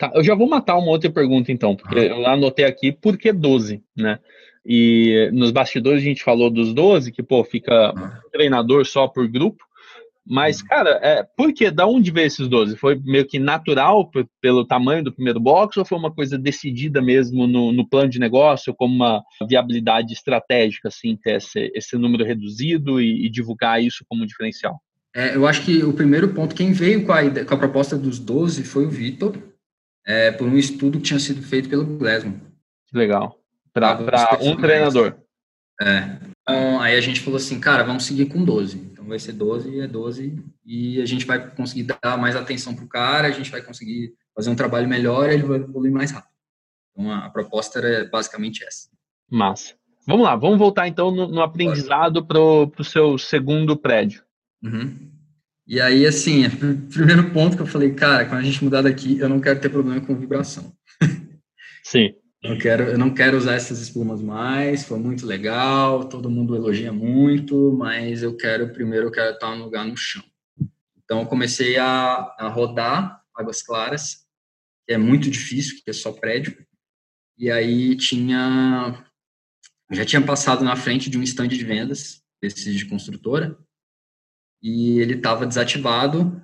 Tá, eu já vou matar uma outra pergunta então, porque ah. eu anotei aqui por que 12, né? E nos bastidores a gente falou dos 12, que pô, fica ah. treinador só por grupo. Mas, uhum. cara, é, por que? Da onde veio esses 12? Foi meio que natural pelo tamanho do primeiro box ou foi uma coisa decidida mesmo no, no plano de negócio, como uma viabilidade estratégica, assim, ter esse, esse número reduzido e, e divulgar isso como um diferencial? É, eu acho que o primeiro ponto, quem veio com a, com a proposta dos 12 foi o Vitor, é, por um estudo que tinha sido feito pelo Glesman. Legal. Para um treinador. É. Então, aí a gente falou assim, cara, vamos seguir com 12. Então vai ser 12, é 12, e a gente vai conseguir dar mais atenção pro cara, a gente vai conseguir fazer um trabalho melhor e ele vai evoluir mais rápido. Então a, a proposta era basicamente essa. Massa. Vamos lá, vamos voltar então no, no aprendizado para o seu segundo prédio. Uhum. E aí, assim, o primeiro ponto que eu falei, cara, quando a gente mudar daqui, eu não quero ter problema com vibração. Sim. Eu, quero, eu não quero usar essas espumas mais, foi muito legal, todo mundo elogia muito, mas eu quero, primeiro, eu quero estar no lugar no chão. Então, eu comecei a, a rodar Águas Claras, que é muito difícil, que é só prédio, e aí tinha, já tinha passado na frente de um stand de vendas, desses de construtora, e ele estava desativado,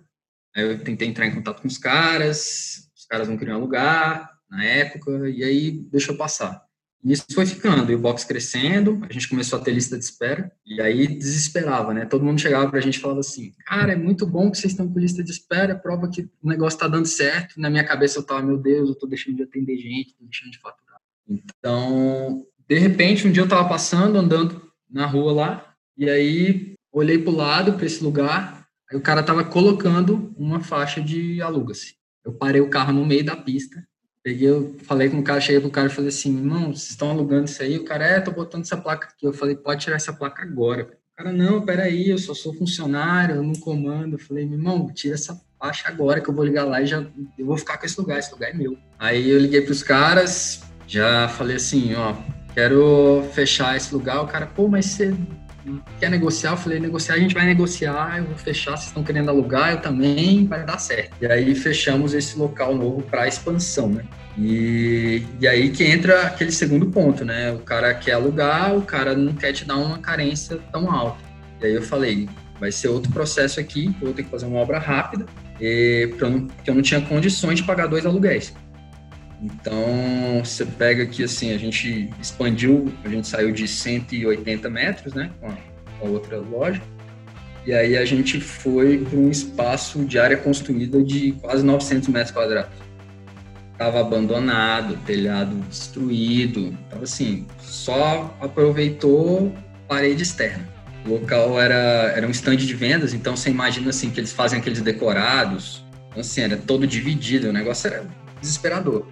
aí eu tentei entrar em contato com os caras, os caras não queriam alugar, na época, e aí deixou passar. E isso foi ficando, e o box crescendo, a gente começou a ter lista de espera, e aí desesperava, né? Todo mundo chegava pra gente e falava assim, cara, é muito bom que vocês estão com lista de espera, prova que o negócio tá dando certo. Na minha cabeça eu tava, meu Deus, eu tô deixando de atender gente, tô deixando de faturar. Então, de repente, um dia eu tava passando, andando na rua lá, e aí olhei pro lado, para esse lugar, aí o cara tava colocando uma faixa de aluga-se. Eu parei o carro no meio da pista, Peguei, eu falei com o cara, cheguei pro cara e falei assim, irmão, vocês estão alugando isso aí? O cara, é, tô botando essa placa aqui. Eu falei, pode tirar essa placa agora. O cara, não, peraí, eu só sou funcionário, eu não comando. Eu falei, irmão, tira essa faixa agora que eu vou ligar lá e já eu vou ficar com esse lugar, esse lugar é meu. Aí eu liguei pros caras, já falei assim, ó, quero fechar esse lugar. O cara, pô, mas você quer negociar? Eu falei, negociar, a gente vai negociar, eu vou fechar, vocês estão querendo alugar, eu também, vai dar certo. E aí fechamos esse local novo para expansão, né? E, e aí que entra aquele segundo ponto, né? O cara quer alugar, o cara não quer te dar uma carência tão alta. E aí eu falei, vai ser outro processo aqui, vou ter que fazer uma obra rápida, e, porque eu não tinha condições de pagar dois aluguéis. Então, você pega aqui assim, a gente expandiu, a gente saiu de 180 metros, né, com a, outra loja, e aí a gente foi para um espaço de área construída de quase 900 metros quadrados. Tava abandonado, telhado destruído, tava assim, só aproveitou parede externa. O local era, era um stand de vendas, então você imagina assim que eles fazem aqueles decorados, então, assim, era todo dividido, o negócio era desesperador.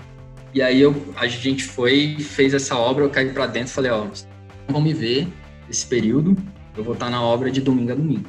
E aí eu, a gente foi, fez essa obra, eu caí para dentro e falei, ó, vão me ver esse período, eu vou estar na obra de domingo a domingo.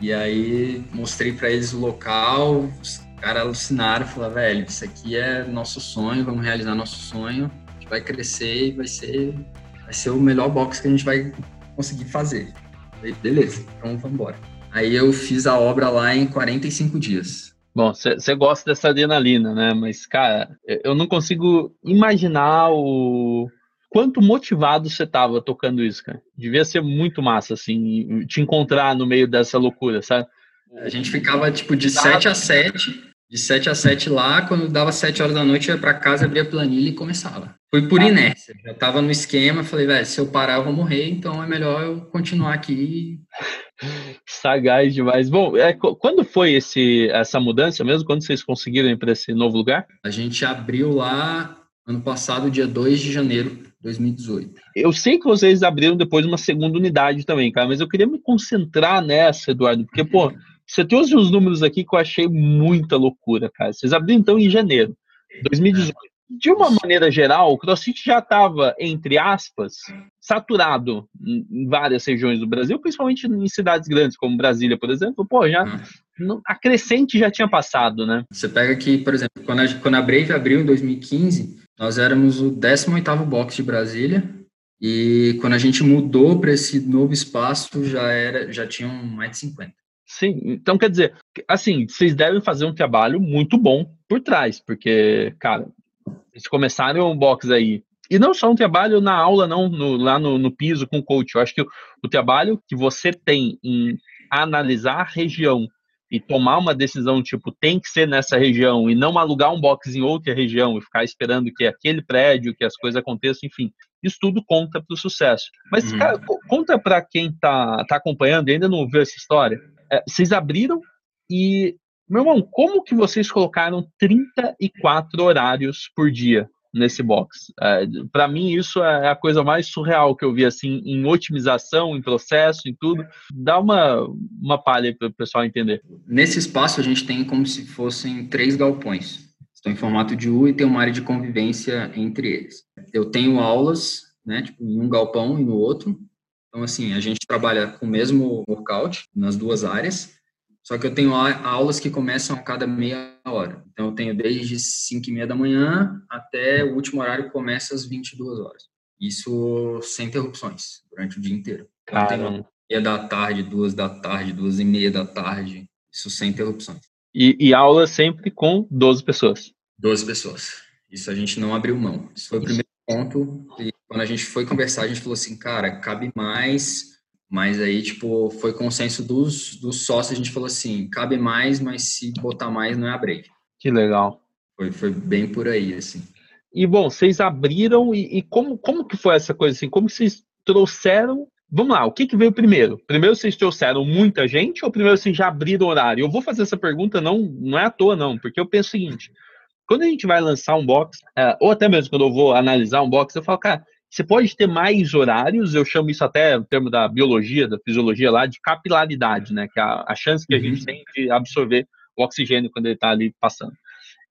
E aí mostrei para eles o local, os caras alucinaram, falaram, velho, isso aqui é nosso sonho, vamos realizar nosso sonho, a gente vai crescer e vai ser, vai ser o melhor box que a gente vai conseguir fazer. Falei, beleza, então vamos embora. Aí eu fiz a obra lá em 45 dias. Bom, você gosta dessa adrenalina, né? Mas, cara, eu não consigo imaginar o quanto motivado você tava tocando isso, cara. Devia ser muito massa, assim, te encontrar no meio dessa loucura, sabe? A gente ficava, tipo, de 7 a 7, de 7 a 7 lá, quando dava 7 horas da noite, ia para casa, abria a planilha e começava. Foi por ah. inércia, já tava no esquema, falei, velho, se eu parar eu vou morrer, então é melhor eu continuar aqui Sagaz demais. Bom, é, quando foi esse, essa mudança mesmo? Quando vocês conseguiram ir para esse novo lugar? A gente abriu lá ano passado, dia 2 de janeiro de 2018. Eu sei que vocês abriram depois uma segunda unidade também, cara, mas eu queria me concentrar nessa, Eduardo, porque, pô, você trouxe uns números aqui que eu achei muita loucura, cara. Vocês abriram então em janeiro de 2018 de uma maneira geral, o CrossFit já estava, entre aspas, saturado em várias regiões do Brasil, principalmente em cidades grandes, como Brasília, por exemplo. Pô, já uhum. a crescente já tinha passado, né? Você pega aqui, por exemplo, quando a, quando a Brave abriu em 2015, nós éramos o 18º box de Brasília, e quando a gente mudou para esse novo espaço, já era, já tinham mais de 50. Sim, então quer dizer, assim, vocês devem fazer um trabalho muito bom por trás, porque, cara, eles começaram o box aí. E não só um trabalho na aula, não, no, lá no, no, piso com o coach. Eu acho que o, o, trabalho que você tem em analisar a região e tomar uma decisão tipo tem que ser nessa região e não alugar um box em outra região e ficar esperando que aquele prédio, que as coisas aconteçam, enfim, isso tudo conta para o sucesso. Mas uhum. cara, conta para quem está tá acompanhando e ainda não viu essa história. É, vocês abriram e meu irmão, como que vocês colocaram 34 horários por dia? Nesse box. É, para mim, isso é a coisa mais surreal que eu vi, assim, em otimização, em processo, em tudo. Dá uma, uma palha para o pessoal entender. Nesse espaço, a gente tem como se fossem três galpões. Estão em formato de U e tem uma área de convivência entre eles. Eu tenho aulas, né, tipo, em um galpão e no outro. Então, assim, a gente trabalha com o mesmo workout nas duas áreas, só que eu tenho aulas que começam a cada meia hora. Então, eu tenho desde 5 e meia da manhã até o último horário que começa às 22 horas. Isso sem interrupções, durante o dia inteiro. Então, tenho meia da tarde, duas da tarde, duas e meia da tarde. Isso sem interrupções. E, e aula sempre com 12 pessoas? 12 pessoas. Isso a gente não abriu mão. Isso foi o primeiro ponto. E quando a gente foi conversar, a gente falou assim, cara, cabe mais mas aí, tipo, foi consenso dos, dos sócios, a gente falou assim, cabe mais, mas se botar mais não é a break. Que legal. Foi, foi bem por aí, assim. E, bom, vocês abriram e, e como, como que foi essa coisa, assim? Como vocês trouxeram... Vamos lá, o que, que veio primeiro? Primeiro vocês trouxeram muita gente ou primeiro vocês já abriram horário? Eu vou fazer essa pergunta, não, não é à toa, não, porque eu penso o seguinte, quando a gente vai lançar um box, é, ou até mesmo quando eu vou analisar um box, eu falo, cara, você pode ter mais horários, eu chamo isso até, no termo da biologia, da fisiologia lá, de capilaridade, né? Que é a, a chance que a gente uhum. tem de absorver o oxigênio quando ele está ali passando.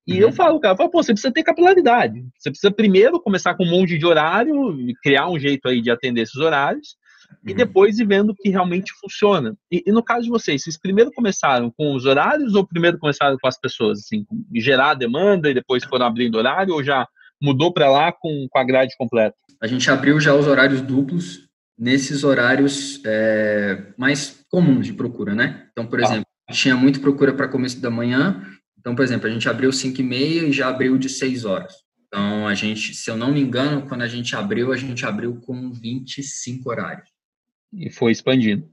E uhum. eu falo, cara, eu falo, pô, você precisa ter capilaridade. Você precisa primeiro começar com um monte de horário, criar um jeito aí de atender esses horários, uhum. e depois ir vendo que realmente funciona. E, e, no caso de vocês, vocês primeiro começaram com os horários ou primeiro começaram com as pessoas, assim, gerar a demanda e depois foram abrindo horário, ou já mudou para lá com, com a grade completa? A gente abriu já os horários duplos nesses horários é, mais comuns de procura, né? Então, por ah. exemplo, tinha muito procura para começo da manhã. Então, por exemplo, a gente abriu 5 e meia e já abriu de 6 horas. Então, a gente, se eu não me engano, quando a gente abriu, a gente abriu com 25 horários. E foi expandindo.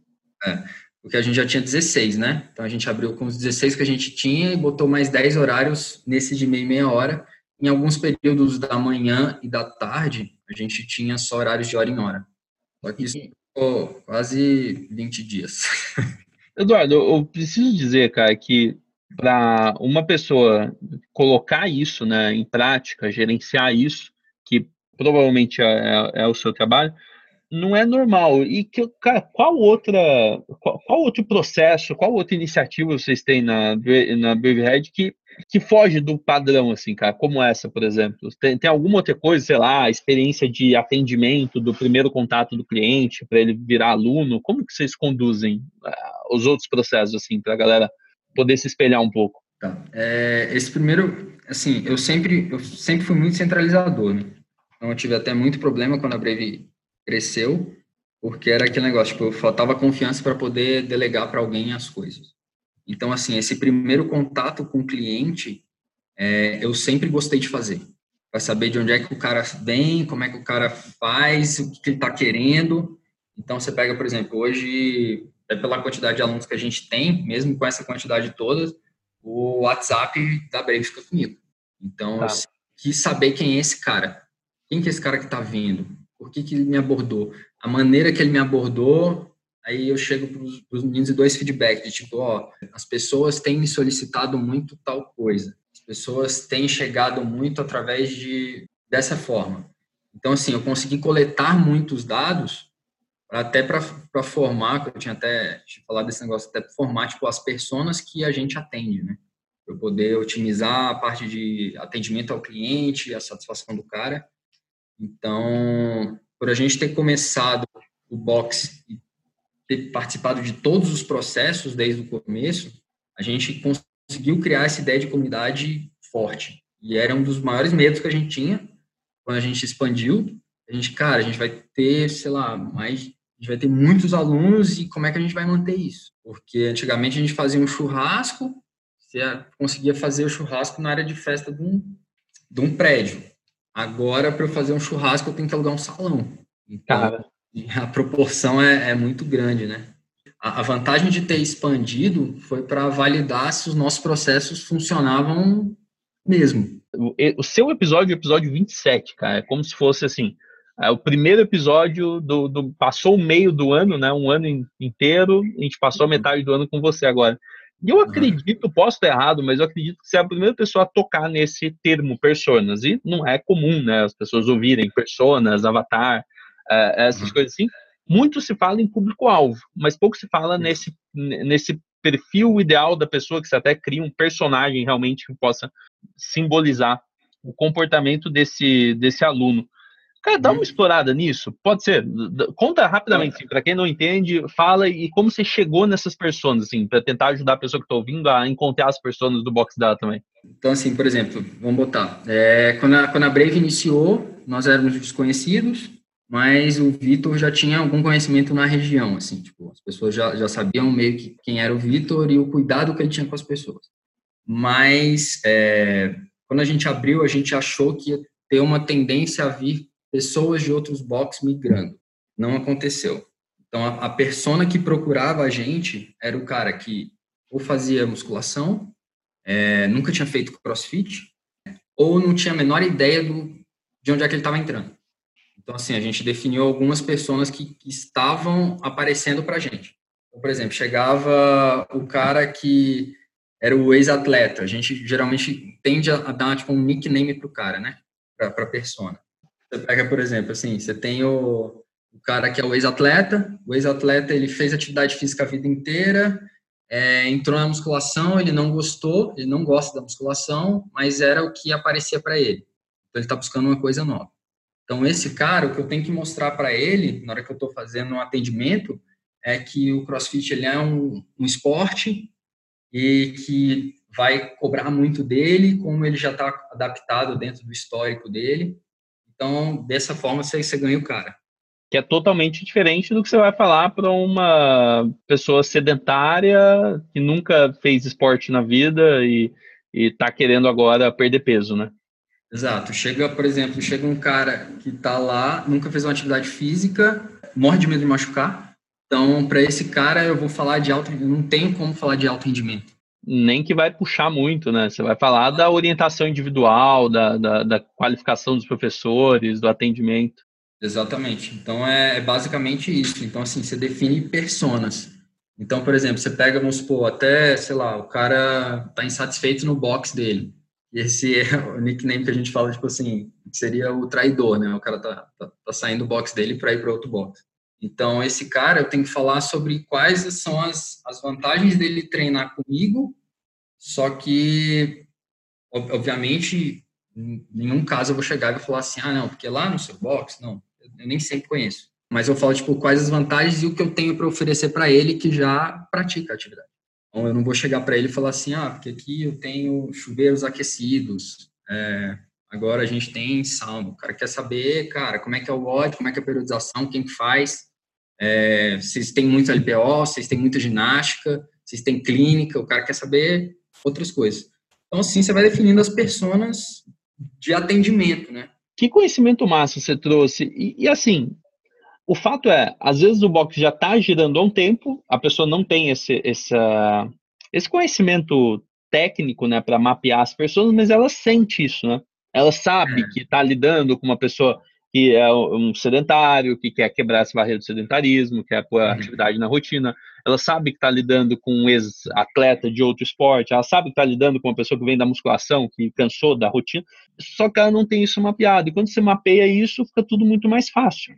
É, porque a gente já tinha 16, né? Então, a gente abriu com os 16 que a gente tinha e botou mais 10 horários nesse de meia e meia hora. Em alguns períodos da manhã e da tarde, a gente tinha só horários de hora em hora. Só que isso ficou quase 20 dias. Eduardo, eu preciso dizer, cara, que para uma pessoa colocar isso né, em prática, gerenciar isso, que provavelmente é, é, é o seu trabalho, não é normal. E que, cara, qual outra, qual, qual, outro processo, qual outra iniciativa vocês têm na, na Bravehead que que foge do padrão, assim, cara, como essa, por exemplo? Tem, tem alguma outra coisa, sei lá, experiência de atendimento do primeiro contato do cliente para ele virar aluno? Como que vocês conduzem uh, os outros processos, assim, para a galera poder se espelhar um pouco? Tá. É, esse primeiro, assim, eu sempre, eu sempre fui muito centralizador, né? Então, eu tive até muito problema quando a Breve cresceu, porque era aquele negócio, tipo, eu faltava confiança para poder delegar para alguém as coisas. Então, assim, esse primeiro contato com o cliente, é, eu sempre gostei de fazer, para saber de onde é que o cara vem, como é que o cara faz, o que, que ele está querendo. Então, você pega, por exemplo, hoje, é pela quantidade de alunos que a gente tem, mesmo com essa quantidade toda, o WhatsApp da Brave fica comigo. Então, tá. eu quis saber quem é esse cara. Quem que é esse cara que está vindo? Por que, que ele me abordou? A maneira que ele me abordou Aí eu chego para os meninos e dou esse feedback de tipo, ó, as pessoas têm me solicitado muito tal coisa. As pessoas têm chegado muito através de dessa forma. Então, assim, eu consegui coletar muitos dados até para formar, que eu tinha até tinha falado desse negócio, até formar, tipo, as pessoas que a gente atende, né? Para poder otimizar a parte de atendimento ao cliente, a satisfação do cara. Então, por a gente ter começado o box e ter participado de todos os processos desde o começo, a gente conseguiu criar essa ideia de comunidade forte. E era um dos maiores medos que a gente tinha quando a gente expandiu. A gente, cara, a gente vai ter, sei lá, mais a gente vai ter muitos alunos e como é que a gente vai manter isso? Porque antigamente a gente fazia um churrasco, você conseguia fazer o churrasco na área de festa de um, de um prédio. Agora, para eu fazer um churrasco, eu tenho que alugar um salão. Então, Cara. A proporção é, é muito grande, né? a, vantagem de ter expandido foi para validar se os nossos processos funcionavam mesmo. O, o seu episódio, o episódio 27, cara, é como se fosse assim, é o primeiro episódio do, do, passou o meio do ano, né? Um ano inteiro, a gente passou a uhum. metade do ano com você agora. E eu uhum. acredito, posso estar errado, mas eu acredito que você é a primeira pessoa a tocar nesse termo personas. E não é comum, né? As pessoas ouvirem personas, avatar, uh, essas uhum. coisas assim. Muito se fala em público-alvo, mas pouco se fala nesse, nesse perfil ideal da pessoa, que você até cria um personagem realmente que possa simbolizar o comportamento desse, desse aluno. Cara, dá uma uhum. explorada nisso. Pode ser. Conta rapidamente, assim, para quem não entende, fala e como você chegou nessas pessoas, assim, para tentar ajudar a pessoa que está ouvindo a encontrar as pessoas do box dela também. Então, assim, por exemplo, vamos botar. É, quando, a, quando a Brave iniciou, nós éramos desconhecidos, mas o Vitor já tinha algum conhecimento na região, assim, tipo, as pessoas já, já sabiam meio que quem era o Vitor e o cuidado que ele tinha com as pessoas. Mas, é, quando a gente abriu, a gente achou que ia ter uma tendência a vir pessoas de outros box migrando. Não aconteceu. Então, a, a persona que procurava a gente era o cara que ou fazia musculação, é, nunca tinha feito crossfit, ou não tinha a menor ideia do, de onde é que ele estava entrando. Então, assim, a gente definiu algumas pessoas que, que estavam aparecendo para a gente. Então, por exemplo, chegava o cara que era o ex-atleta. A gente geralmente tende a, dar tipo, um nickname para o cara, né? Para a persona. Você pega, por exemplo, assim, você tem o, o cara que é o ex-atleta, o ex-atleta ele fez atividade física a vida inteira, é, entrou na musculação, ele não gostou, ele não gosta da musculação, mas era o que aparecia para ele. Então ele está buscando uma coisa nova. Então esse cara, o que eu tenho que mostrar para ele na hora que eu estou fazendo um atendimento é que o CrossFit ele é um, um esporte e que vai cobrar muito dele, como ele já está adaptado dentro do histórico dele. Então, dessa forma, você, você ganha o cara. Que é totalmente diferente do que você vai falar para uma pessoa sedentária que nunca fez esporte na vida e está querendo agora perder peso, né? Exato. Chega, por exemplo, chega um cara que está lá, nunca fez uma atividade física, morre de medo de machucar. Então, para esse cara, eu vou falar de alto, não tenho como falar de alto rendimento nem que vai puxar muito, né? Você vai falar da orientação individual, da, da, da qualificação dos professores, do atendimento. Exatamente. Então é, é, basicamente isso. Então, assim, você define personas. Então, por exemplo, você pega, vamos supor, até, sei lá, o cara está insatisfeito no box dele. Esse é o nickname que a gente fala, tipo assim, seria o traidor, né? O cara tá, tá, tá saindo do box dele para ir para outro box. Então, esse cara, eu tenho que falar sobre quais são as, as vantagens dele treinar comigo, só que, obviamente, em nenhum caso eu vou chegar e falar assim, ah, não, porque lá no seu box, não, eu nem sempre conheço. Mas eu falo, tipo, quais as vantagens e o que eu tenho para oferecer para ele que já pratica a atividade. Então, eu não vou chegar para ele e falar assim, ah, porque aqui eu tenho chuveiros aquecidos, é, agora a gente tem sauna. O cara quer saber, cara, como é que é o WOD, como é que é a periodização, quem que faz, é, vocês têm muito LPO, vocês têm muita ginástica, vocês têm clínica, o cara quer saber outras coisas. Então, assim, você vai definindo as personas de atendimento, né? Que conhecimento massa você trouxe. E, e assim, o fato é, às vezes o box já está girando há um tempo, a pessoa não tem esse, esse, esse conhecimento técnico, né, para mapear as pessoas, mas ela sente isso, né? Ela sabe é. que está lidando com uma pessoa que é um sedentário, que quer quebrar essa barreira do sedentarismo, quer pôr a uhum. atividade na rotina. Ela sabe que está lidando com um ex-atleta de outro esporte, ela sabe que está lidando com uma pessoa que vem da musculação, que cansou da rotina, só que ela não tem isso mapeado. E quando você mapeia isso, fica tudo muito mais fácil.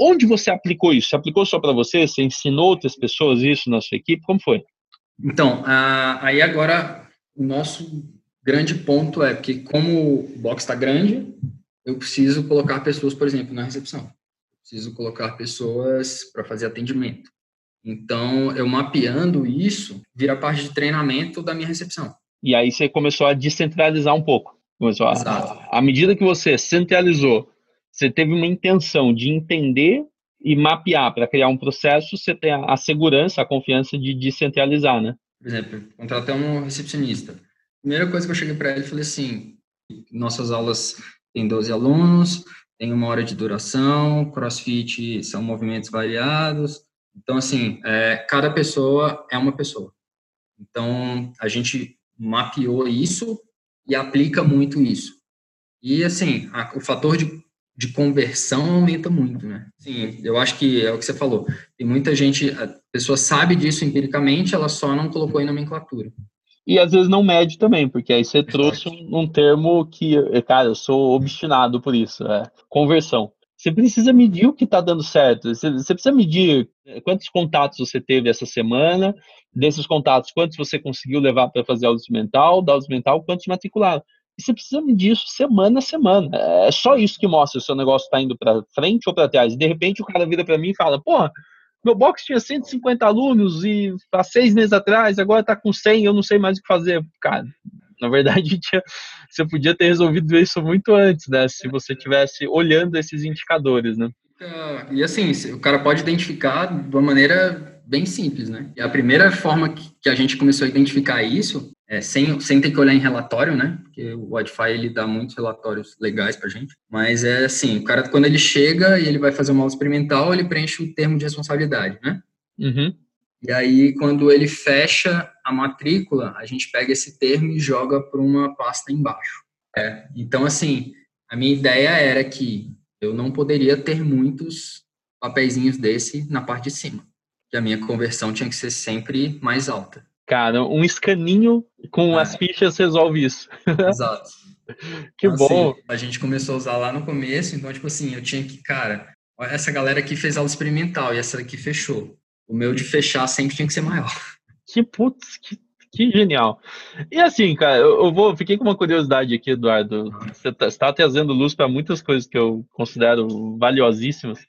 Onde você aplicou isso? Você aplicou só para você? Você ensinou outras pessoas isso na sua equipe? Como foi? Então, aí agora o nosso grande ponto é que como o box está grande, eu preciso colocar pessoas, por exemplo, na recepção. Preciso colocar pessoas para fazer atendimento. Então, eu mapeando isso, vira parte de treinamento da minha recepção. E aí você começou a descentralizar um pouco. Começou a, à medida que você centralizou, você teve uma intenção de entender e mapear para criar um processo, você tem a, segurança, a confiança de descentralizar, né? Por exemplo, contratar um recepcionista. Primeira coisa que eu cheguei para ele, falei assim, nossas aulas tem 12 alunos, tem uma hora de duração, crossfit são movimentos variados, Então, assim, é, cada pessoa é uma pessoa. Então, a gente mapeou isso e aplica muito isso. E, assim, a, o fator de, de conversão aumenta muito, né? Sim, eu acho que é o que você falou. Tem muita gente, a pessoa sabe disso empiricamente, ela só não colocou em nomenclatura. E às vezes não mede também, porque aí você trouxe um, um termo que, cara, eu sou obstinado por isso, é conversão. Você precisa medir o que está dando certo. Você, você, precisa medir é, quantos contatos você teve essa semana, desses contatos, quantos você conseguiu levar para fazer aula mental, da aula mental, quantos matricularam. E você precisa medir isso semana a semana. É só isso que mostra se o seu negócio está indo para frente ou para trás. E de repente o cara vira para mim e fala: Porra, meu box tinha 150 alunos e há seis meses atrás, agora está com 100, eu não sei mais o que fazer. Cara, na verdade, tinha, você podia ter resolvido isso muito antes, né? Se você tivesse olhando esses indicadores, né? E assim, o cara pode identificar de uma maneira bem simples, né? E a primeira forma que a gente começou a identificar isso, é, sem, sem ter que olhar em relatório, né? Porque o Wi-Fi ele dá muitos relatórios legais pra gente. Mas é assim, o cara quando ele chega e ele vai fazer uma aula experimental, ele preenche o termo de responsabilidade, né? Uhum. E aí, quando ele fecha a matrícula, a gente pega esse termo e joga para uma pasta embaixo. É. Então, assim, a minha ideia era que eu não poderia ter muitos papeizinhos desse na parte de cima, que a minha conversão tinha que ser sempre mais alta. Cara, um escaninho com é. as fichas resolve isso. Exato. que então, bom. Assim, a gente começou a usar lá no começo, então, tipo assim, eu tinha que, cara, essa galera aqui fez aula experimental e essa daqui fechou o meu de fechar sempre tinha que ser maior. Que putz, que, que genial. E assim, cara, eu, eu vou, fiquei com uma curiosidade aqui, Eduardo. Você está tá trazendo luz para muitas coisas que eu considero valiosíssimas.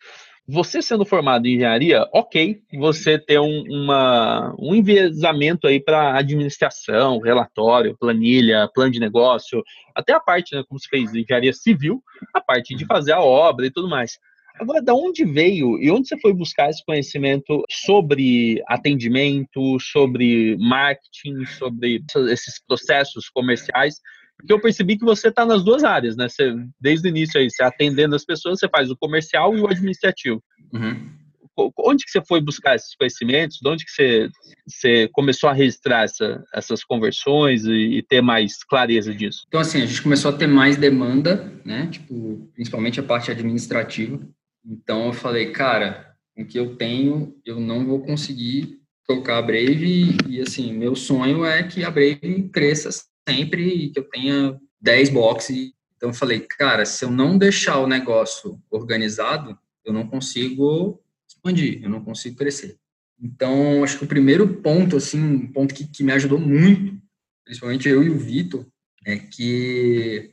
Você sendo formado em engenharia, ok, você ter um, uma, um enviesamento aí para administração, relatório, planilha, plano de negócio, até a parte, né, como você fez engenharia civil, a parte de fazer a obra e tudo mais. Agora, da onde veio e onde você foi buscar esse conhecimento sobre atendimento, sobre marketing, sobre esses processos comerciais? Porque eu percebi que você está nas duas áreas, né? Você, desde o início aí, você atendendo as pessoas, você faz o comercial e o administrativo. Uhum. Onde que você foi buscar esses conhecimentos? De onde que você, você começou a registrar essa, essas conversões e, e, ter mais clareza disso? Então, assim, a gente começou a ter mais demanda, né? Tipo, principalmente a parte administrativa. Então eu falei, cara, o que eu tenho, eu não vou conseguir tocar a Brave e, assim, meu sonho é que a Brave cresça sempre que eu tenha 10 boxes. Então eu falei, cara, se eu não deixar o negócio organizado, eu não consigo expandir, eu não consigo crescer. Então, acho que o primeiro ponto, assim, um ponto que, que me ajudou muito, principalmente eu e o Vitor, é que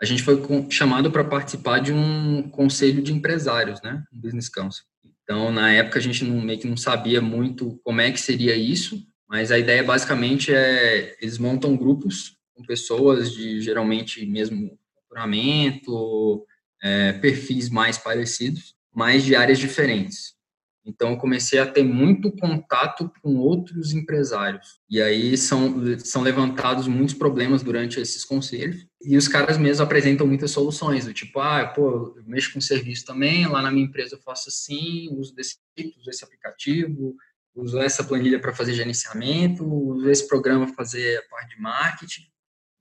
a gente foi chamado para participar de um conselho de empresários, né, um business council. Então, na época a gente não, meio que não sabia muito como é que seria isso, mas a ideia basicamente é eles montam grupos com pessoas de geralmente mesmo faturamento, é, perfis mais parecidos, mas de áreas diferentes. Então, eu comecei a ter muito contato com outros empresários. E aí são, são levantados muitos problemas durante esses conselhos. E os caras mesmos apresentam muitas soluções, do tipo, ah, pô, eu mexo com serviço também, lá na minha empresa eu faço assim, uso desse uso esse aplicativo, uso essa planilha para fazer gerenciamento, uso esse programa para fazer a parte de marketing.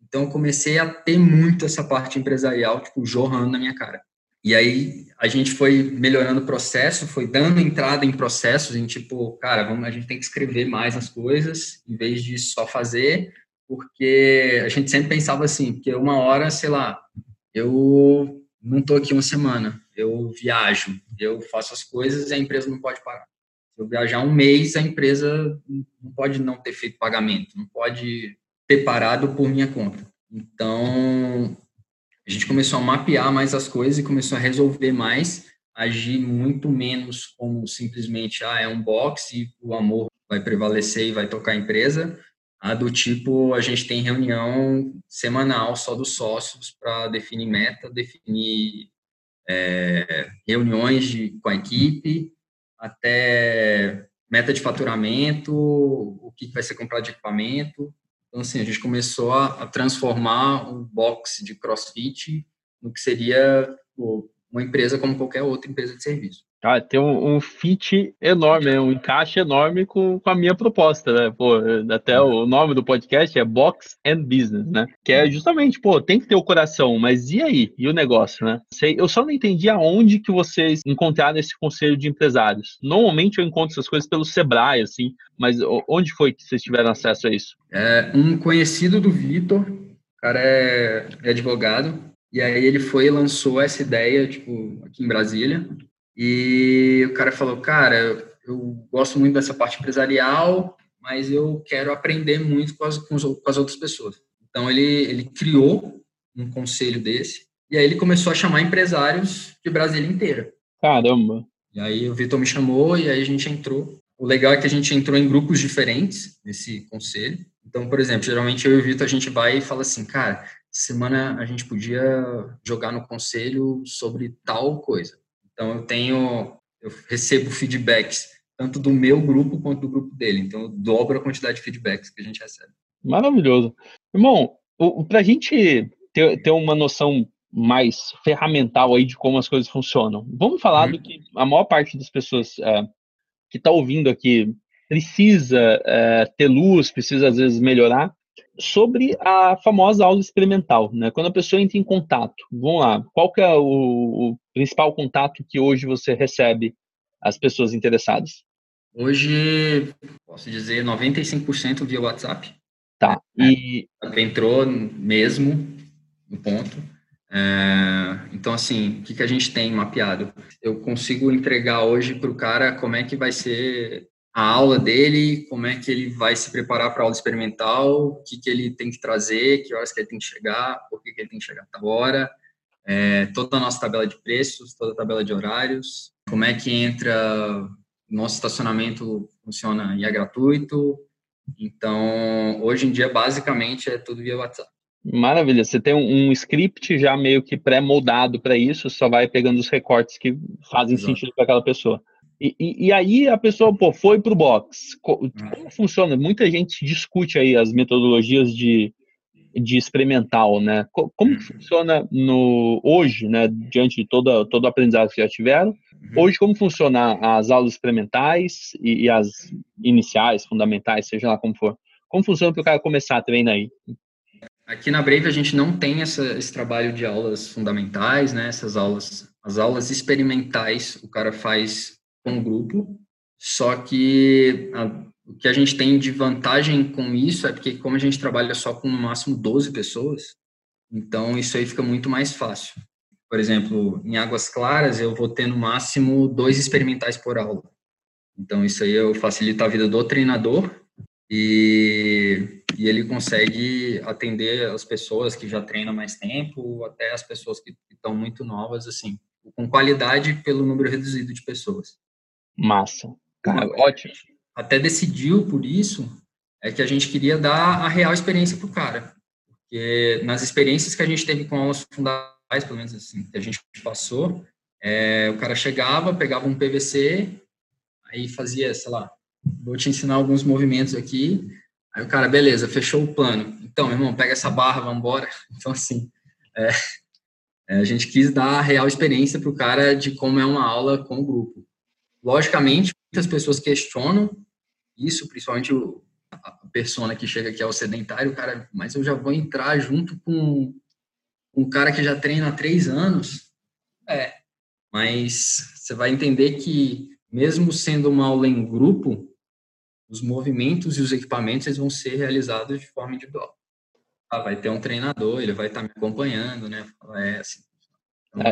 Então, eu comecei a ter muito essa parte empresarial, tipo, jorrando na minha cara. E aí a gente foi melhorando o processo, foi dando entrada em processos, em tipo, cara, vamos, a gente tem que escrever mais as coisas, em vez de só fazer, porque a gente sempre pensava assim, porque uma hora, sei lá, eu não estou aqui uma semana, eu viajo, eu faço as coisas e a empresa não pode parar. Se eu viajar um mês, a empresa não pode não ter feito pagamento, não pode ter parado por minha conta. Então, a gente começou a mapear mais as coisas e começou a resolver mais, agir muito menos como simplesmente, ah, é um box e o amor vai prevalecer e vai tocar a empresa, a do tipo, a gente tem reunião semanal só dos sócios para definir meta, definir é, reuniões de, com a equipe, até meta de faturamento, o que vai ser comprado de equipamento, então, assim, a gente começou a, a transformar o box de CrossFit no que seria uma empresa como qualquer outra empresa de serviço. Ah, tem um, um fit enorme, um encaixe enorme com, com a minha proposta, né? Pô, até o nome do podcast é Box and Business, né? Que é justamente, pô, tem que ter o coração, mas e aí? E o negócio, né? Eu só não entendi aonde que vocês encontraram esse conselho de empresários. Normalmente eu encontro essas coisas pelo Sebrae, assim, mas onde foi que vocês tiveram acesso a isso? É um conhecido do Vitor, cara é, é advogado, e aí ele foi e lançou essa ideia, tipo, aqui em Brasília, e o cara falou, cara, eu gosto muito dessa parte empresarial, mas eu quero aprender muito com as, com as outras pessoas. Então, ele, ele criou um conselho desse, e aí ele começou a chamar empresários de Brasília inteira. Caramba! E aí o Vitor me chamou, e aí a gente entrou. O legal é que a gente entrou em grupos diferentes nesse conselho. Então, por exemplo, geralmente eu e o Vitor, a gente vai e fala assim, cara, semana a gente podia jogar no conselho sobre tal coisa. Então eu tenho, eu recebo feedbacks tanto do meu grupo quanto do grupo dele. Então eu dobro a quantidade de feedbacks que a gente recebe. Maravilhoso. Irmão, para a gente ter, ter uma noção mais ferramental aí de como as coisas funcionam, vamos falar uhum. do que a maior parte das pessoas é, que está ouvindo aqui precisa é, ter luz, precisa às vezes melhorar sobre a famosa aula experimental, né? Quando a pessoa entra em contato, vamos lá, qual que é o, o principal contato que hoje você recebe as pessoas interessadas? Hoje, posso dizer, 95% via WhatsApp. Tá. E entrou mesmo no ponto. É, então, assim, o que, que a gente tem mapeado? Eu consigo entregar hoje para o cara como é que vai ser a aula dele, como é que ele vai se preparar para a aula experimental, o que, que ele tem que trazer, que horas que ele tem que chegar, por que, que ele tem que chegar a tal hora, é, toda a nossa tabela de preços, toda a tabela de horários, como é que entra, nosso estacionamento funciona e é gratuito. Então, hoje em dia, basicamente, é tudo via WhatsApp. Maravilha, você tem um, um script já meio que pré-moldado para isso, só vai pegando os recortes que fazem Exato. sentido para aquela pessoa. E, e, e, aí a pessoa pô, foi para o box. Como hum. funciona? Muita gente discute aí as metodologias de, de experimental, né? Como que hum. funciona no hoje, né? Diante de todo, todo o aprendizado que já tiveram, uhum. hoje como funciona as aulas experimentais e, e, as iniciais, fundamentais, seja lá como for? Como funciona para o cara começar a treinar aí? Aqui na Brave a gente não tem essa, esse trabalho de aulas fundamentais, né? Essas aulas, as aulas experimentais, o cara faz com o grupo, só que a, o que a gente tem de vantagem com isso é porque como a gente trabalha só com no máximo 12 pessoas, então isso aí fica muito mais fácil. Por exemplo, em Águas Claras eu vou ter no máximo dois experimentais por aula. Então isso aí eu facilito a vida do treinador e, e ele consegue atender as pessoas que já treinam mais tempo, até as pessoas que estão muito novas, assim, com qualidade pelo número reduzido de pessoas. Massa. Cara, ótimo. Até decidiu por isso, é que a gente queria dar a real experiência para o cara. Porque nas experiências que a gente teve com aulas fundamentais, pelo menos assim, que a gente passou, é, o cara chegava, pegava um PVC, aí fazia, sei lá, vou te ensinar alguns movimentos aqui. Aí o cara, beleza, fechou o plano. Então, meu irmão, pega essa barra, vamos embora. Então, assim, é, é, a gente quis dar a real experiência para o cara de como é uma aula com o grupo. Logicamente, muitas pessoas questionam isso, principalmente o, a persona que chega aqui ao sedentário, cara, mas eu já vou entrar junto com um cara que já treina há três anos. É, mas você vai entender que, mesmo sendo uma aula em grupo, os movimentos e os equipamentos eles vão ser realizados de forma individual. Ah, vai ter um treinador, ele vai estar me acompanhando, né? É assim, é,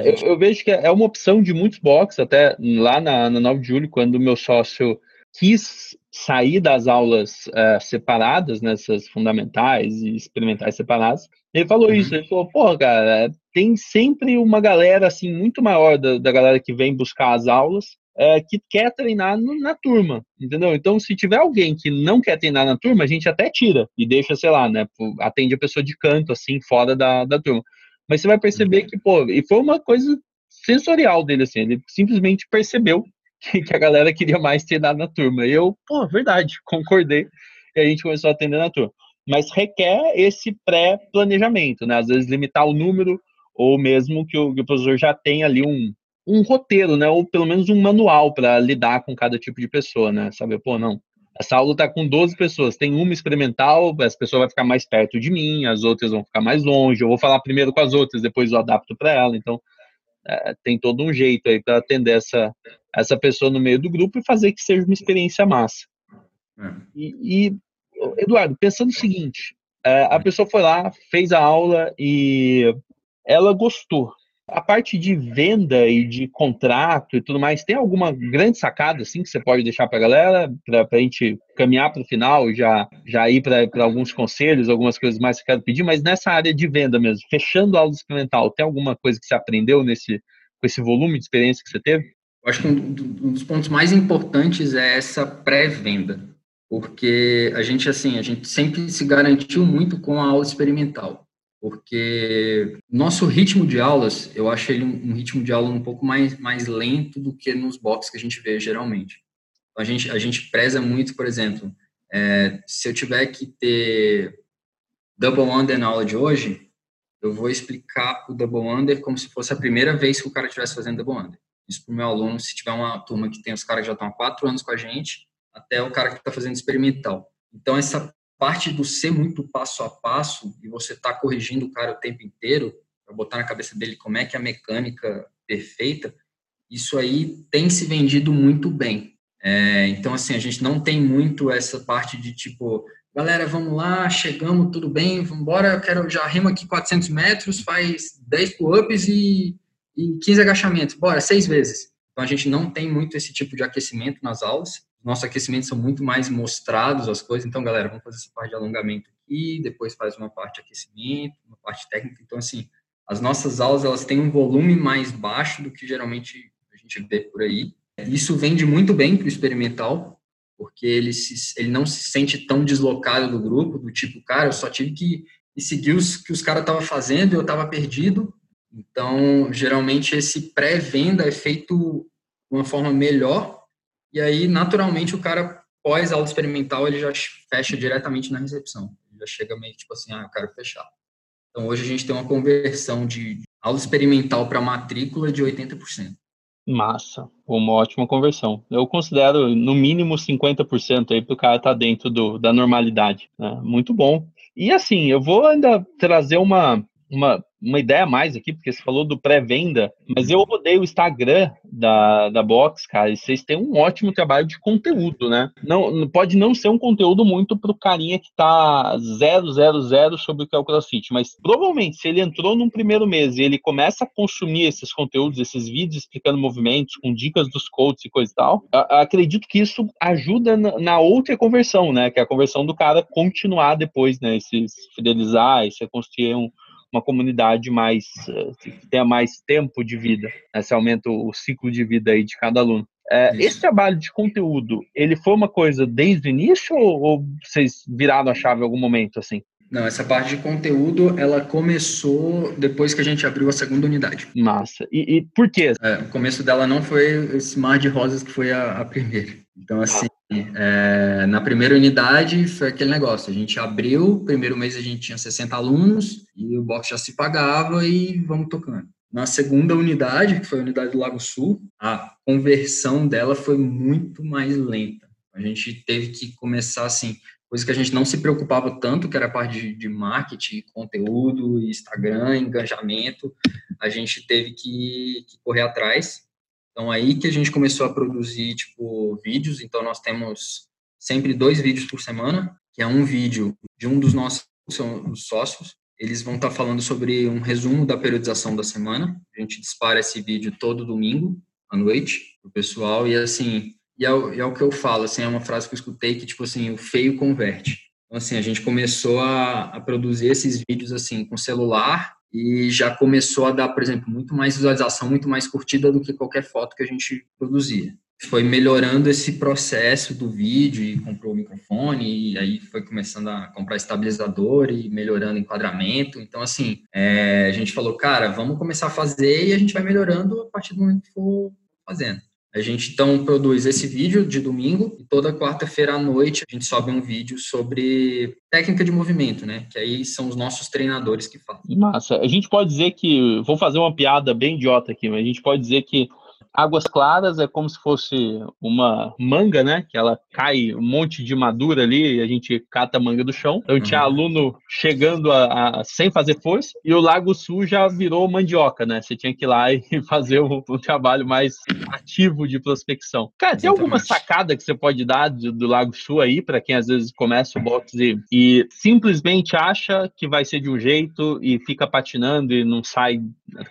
eu, eu, vejo que é uma opção de muitos boxes, até lá na, na 9 de julho, quando o meu sócio quis sair das aulas uh, separadas, nessas né, fundamentais e experimentais separadas, ele falou uhum. isso, ele falou, pô, cara, tem sempre uma galera, assim, muito maior da, da galera que vem buscar as aulas, uh, que quer treinar no, na turma, entendeu? Então, se tiver alguém que não quer treinar na turma, a gente até tira e deixa, sei lá, né, atende a pessoa de canto, assim, fora da, da turma. Mas você vai perceber uhum. que, pô, e foi uma coisa sensorial dele, assim, ele simplesmente percebeu que, que a galera queria mais treinar na turma. E eu, pô, verdade, concordei. E a gente começou a atender na turma. Mas requer esse pré-planejamento, né? Às vezes limitar o número, ou mesmo que o, que o professor já tenha ali um, um roteiro, né? Ou pelo menos um manual para lidar com cada tipo de pessoa, né? Saber, pô, não. Essa aula está com 12 pessoas, tem uma experimental, essa pessoa vai ficar mais perto de mim, as outras vão ficar mais longe, eu vou falar primeiro com as outras, depois eu adapto para ela. Então, é, tem todo um jeito aí para atender essa, essa pessoa no meio do grupo e fazer que seja uma experiência massa. É. E, e, Eduardo, pensando o seguinte, é, a pessoa foi lá, fez a aula e ela gostou. A parte de venda e de contrato e tudo mais, tem alguma grande sacada assim que você pode deixar para a galera, para a gente caminhar para o final, já já ir para alguns conselhos, algumas coisas mais que eu quero pedir, mas nessa área de venda mesmo, fechando a aula experimental, tem alguma coisa que você aprendeu nesse com esse volume de experiência que você teve? Eu acho que um, dos pontos mais importantes é essa pré-venda, porque a gente assim, a gente sempre se garantiu muito com a aula experimental porque nosso ritmo de aulas, eu acho ele um, um, ritmo de aula um pouco mais, mais lento do que nos boxes que a gente vê geralmente. Então, a gente, a gente preza muito, por exemplo, é, se eu tiver que ter double under na aula de hoje, eu vou explicar o double under como se fosse a primeira vez que o cara estivesse fazendo double under. Isso para o meu aluno, se tiver uma turma que tem os caras que já estão há quatro anos com a gente, até o cara que está fazendo experimental. Então, essa parte do ser muito passo a passo e você tá corrigindo o cara o tempo inteiro para botar na cabeça dele como é que é a mecânica perfeita, isso aí tem se vendido muito bem. É, então, assim, a gente não tem muito essa parte de tipo, galera, vamos lá, chegamos, tudo bem, vamos embora, eu quero, já remo aqui 400 metros, faz 10 pull-ups e, e 15 agachamentos, bora, seis vezes. Então, a gente não tem muito esse tipo de aquecimento nas aulas nossos aquecimentos são muito mais mostrados as coisas. Então, galera, vamos fazer essa parte de alongamento aqui, depois faz uma parte de aquecimento, uma parte técnica. Então, assim, as nossas aulas elas têm um volume mais baixo do que geralmente a gente vê por aí. Isso vende muito bem para o experimental, porque ele, se, ele não se sente tão deslocado do grupo, do tipo, cara, eu só tive que seguir os que os caras estavam fazendo e eu estava perdido. Então, geralmente, esse pré-venda é feito de uma forma melhor e aí, naturalmente, o cara, pós aula experimental, ele já fecha diretamente na recepção. Ele já chega meio tipo assim, ah, eu quero fechar. Então, hoje a gente tem uma conversão de aula experimental para matrícula de 80%. Massa, uma ótima conversão. Eu considero no mínimo 50% aí para o cara estar tá dentro do, da normalidade. Né? Muito bom. E assim, eu vou ainda trazer uma, uma uma ideia a mais aqui, porque você falou do pré-venda, mas eu rodei o Instagram da, da Box, cara, e vocês têm um ótimo trabalho de conteúdo, né? Não, pode não ser um conteúdo muito pro carinha que tá zero, zero, zero sobre o que é o CrossFit, mas provavelmente se ele entrou num primeiro mês e ele começa a consumir esses conteúdos, esses vídeos explicando movimentos, com dicas dos coaches e coisa e tal, acredito que isso ajuda na, na outra conversão, né? Que é a conversão do cara continuar depois, né? Se fidelizar e se construir um uma comunidade mais eh, que tenha mais tempo de vida, né? se aumenta o ciclo de vida aí de cada aluno. É, esse trabalho de conteúdo, ele foi uma coisa desde o início ou, ou vocês viraram a chave em algum momento assim? Não, essa parte de conteúdo, ela começou depois que a gente abriu a segunda unidade. Massa. E, e por quê? É, o começo dela não foi esse mar de rosas que foi a, a primeira. Então, assim, é, na primeira unidade foi aquele negócio, a gente abriu, primeiro mês a gente tinha 60 alunos e o box já se pagava e vamos tocando. Na segunda unidade, que foi a unidade do Lago Sul, a conversão dela foi muito mais lenta. A gente teve que começar assim, coisa que a gente não se preocupava tanto, que era a parte de, de marketing, conteúdo, Instagram, engajamento, a gente teve que, que correr atrás então, aí que a gente começou a produzir, tipo, vídeos. Então, nós temos sempre dois vídeos por semana, que é um vídeo de um dos nossos sócios. Eles vão estar falando sobre um resumo da periodização da semana. A gente dispara esse vídeo todo domingo, à noite, pro pessoal. E, assim, e é, é o que eu falo, assim, é uma frase que eu escutei que, tipo assim, o feio converte. Então, assim, a gente começou a, a produzir esses vídeos, assim, com celular, e já começou a dar, por exemplo, muito mais visualização, muito mais curtida do que qualquer foto que a gente produzia. Foi melhorando esse processo do vídeo e comprou o microfone e aí foi começando a comprar estabilizador e melhorando o enquadramento. Então, assim, é, a gente falou, cara, vamos começar a fazer e a gente vai melhorando a partir do momento que for fazendo. A gente então produz esse vídeo de domingo e toda quarta-feira à noite a gente sobe um vídeo sobre técnica de movimento, né? Que aí são os nossos treinadores que falam. Massa. A gente pode dizer que, vou fazer uma piada bem idiota aqui, mas a gente pode dizer que Águas Claras é como se fosse uma manga, né? Que ela cai um monte de madura ali e a gente cata a manga do chão. Então tinha uhum. aluno chegando a, a, sem fazer força e o Lago Sul já virou mandioca, né? Você tinha que ir lá e fazer o, o trabalho mais ativo de prospecção. Cara, tem alguma sacada que você pode dar do, do Lago Sul aí para quem às vezes começa o boxe e, e simplesmente acha que vai ser de um jeito e fica patinando e não sai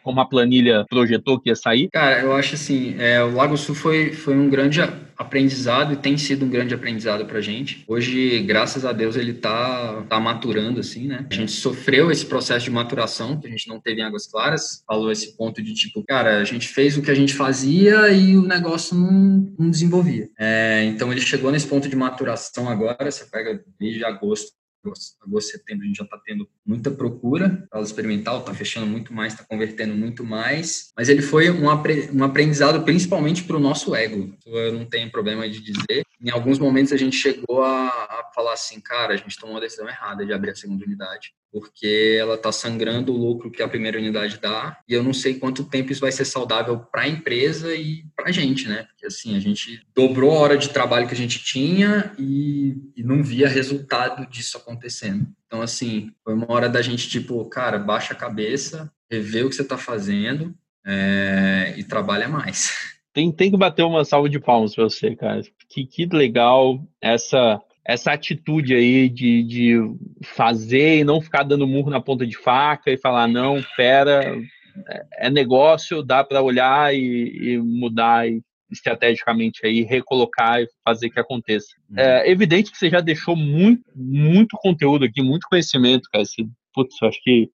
como a planilha projetou que ia sair? Cara, eu acho assim assim, é, o Lago Sul foi, foi um grande aprendizado e tem sido um grande aprendizado para gente. Hoje, graças a Deus, ele está tá maturando, assim, né? A gente sofreu esse processo de maturação que a gente não teve em Águas Claras. Falou esse ponto de tipo, cara, a gente fez o que a gente fazia e o negócio não, não desenvolvia. É, então, ele chegou nesse ponto de maturação agora. Você pega desde agosto agosto, setembro, a gente já está tendo muita procura para experimental, está fechando muito mais, está convertendo muito mais, mas ele foi um, apre, um aprendizado principalmente para o nosso ego, eu não tenho problema de dizer. Em alguns momentos a gente chegou a, a falar assim, cara, a gente tomou uma decisão errada de abrir a segunda unidade porque ela está sangrando o lucro que a primeira unidade dá, e eu não sei quanto tempo isso vai ser saudável para a empresa e para a gente, né? Porque assim, a gente dobrou a hora de trabalho que a gente tinha e, e não via resultado disso acontecendo. Então, assim, foi uma hora da gente, tipo, cara, baixa a cabeça, rever o que você está fazendo é, e trabalha mais. Tem, tem que bater uma salva de palmas para você, cara. Que, que legal essa essa atitude aí de, de fazer e não ficar dando murro na ponta de faca e falar, não, pera, é, é negócio, dá para olhar e, e mudar e, estrategicamente aí, recolocar e fazer que aconteça. Uhum. É evidente que você já deixou muito, muito conteúdo aqui, muito conhecimento, cara. Esse, putz, eu acho que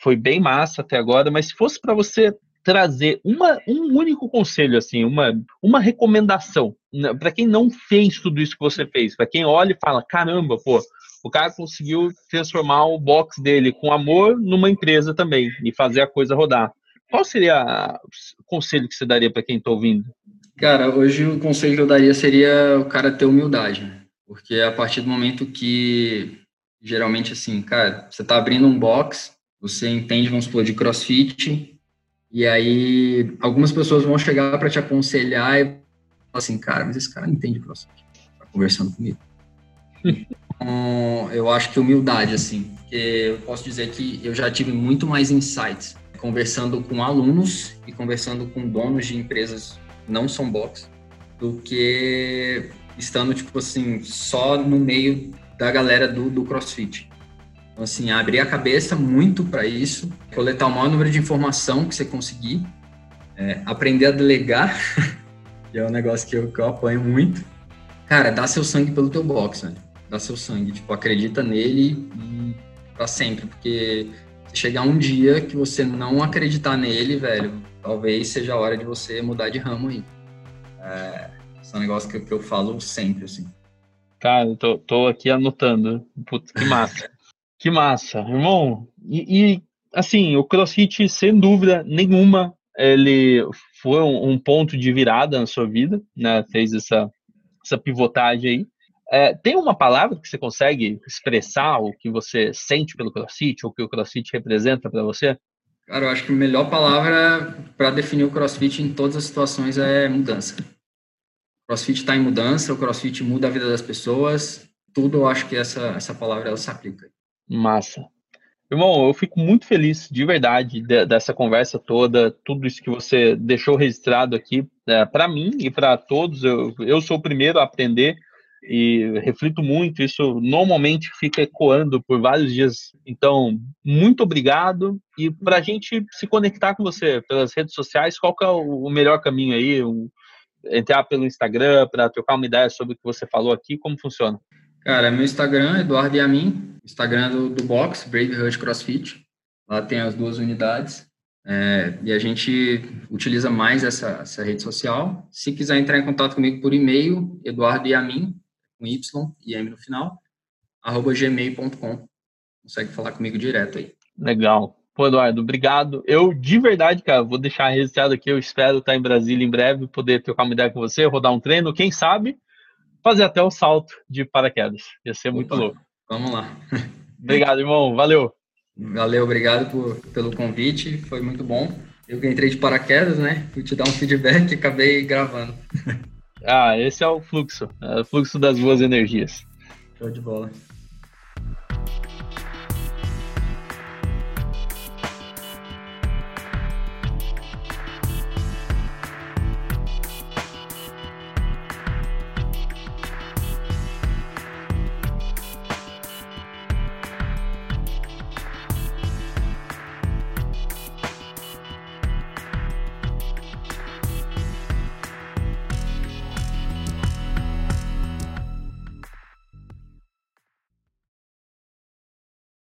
foi bem massa até agora, mas se fosse para você trazer uma, um único conselho, assim, uma, uma recomendação né, para quem não fez tudo isso que você fez, para quem olha e fala, caramba, pô, o cara conseguiu transformar o box dele com amor numa empresa também e fazer a coisa rodar. Qual seria o conselho que você daria para quem está ouvindo? Cara, hoje o conselho que eu daria seria o cara ter humildade, né? porque a partir do momento que geralmente assim, cara, você está abrindo um box, você entende, vamos supor, de CrossFit, e aí, algumas pessoas vão chegar para te aconselhar e falar assim, cara, mas esse cara não entende CrossFit. Tá conversando comigo. então, eu acho que humildade, assim, porque eu posso dizer que eu já tive muito mais insights conversando com alunos e conversando com donos de empresas que não são box do que estando, tipo assim, só no meio da galera do, do CrossFit. Então, assim, abrir a cabeça muito para isso, coletar o maior número de informação que você conseguir, é, aprender a delegar, que é um negócio que eu, que eu apanho muito. Cara, dá seu sangue pelo teu box, velho. Dá seu sangue, tipo, acredita nele para sempre, porque chegar um dia que você não acreditar nele, velho, talvez seja a hora de você mudar de ramo aí. É, esse é um negócio que, que eu falo sempre, assim. Cara, eu tô, tô aqui anotando. Putz, que massa. Que massa, irmão. E, e, assim, o CrossFit, sem dúvida nenhuma, ele foi um, um, ponto de virada na sua vida, né? Fez essa, essa pivotagem aí. É, tem uma palavra que você consegue expressar o que você sente pelo CrossFit, ou o que o CrossFit representa para você? Cara, eu acho que a melhor palavra para definir o CrossFit em todas as situações é mudança. O CrossFit está em mudança, o CrossFit muda a vida das pessoas, tudo eu acho que essa, essa palavra ela se aplica. Massa. Irmão, eu fico muito feliz, de verdade, de, dessa conversa toda, tudo isso que você deixou registrado aqui, é, para mim e para todos. Eu, eu sou o primeiro a aprender e reflito muito. Isso normalmente fica ecoando por vários dias. Então, muito obrigado. E para a gente se conectar com você pelas redes sociais, qual é o melhor caminho aí? entrar pelo Instagram para trocar uma ideia sobre o que você falou aqui, como funciona? Cara, meu Instagram, Eduardo Yamin, Instagram do, do Box, Brave Hut CrossFit. Lá tem as duas unidades. É, e a gente utiliza mais essa, essa rede social. Se quiser entrar em contato comigo por e-mail, Eduardo Yamin, com Y e M no final, arroba gmail.com. Consegue falar comigo direto aí. Legal. Pô, Eduardo, obrigado. Eu, de verdade, cara, vou deixar registrado aqui. Eu espero estar em Brasília em breve, poder trocar uma ideia com você, rodar um treino, quem sabe fazer até o salto de paraquedas. Ia ser muito Opa, louco. Vamos lá. Obrigado, irmão. Valeu. Valeu, obrigado por, pelo convite. Foi muito bom. Eu que entrei de paraquedas, né? Fui te dar um feedback e acabei gravando. Ah, esse é o fluxo. É o fluxo das boas energias. Show de bola.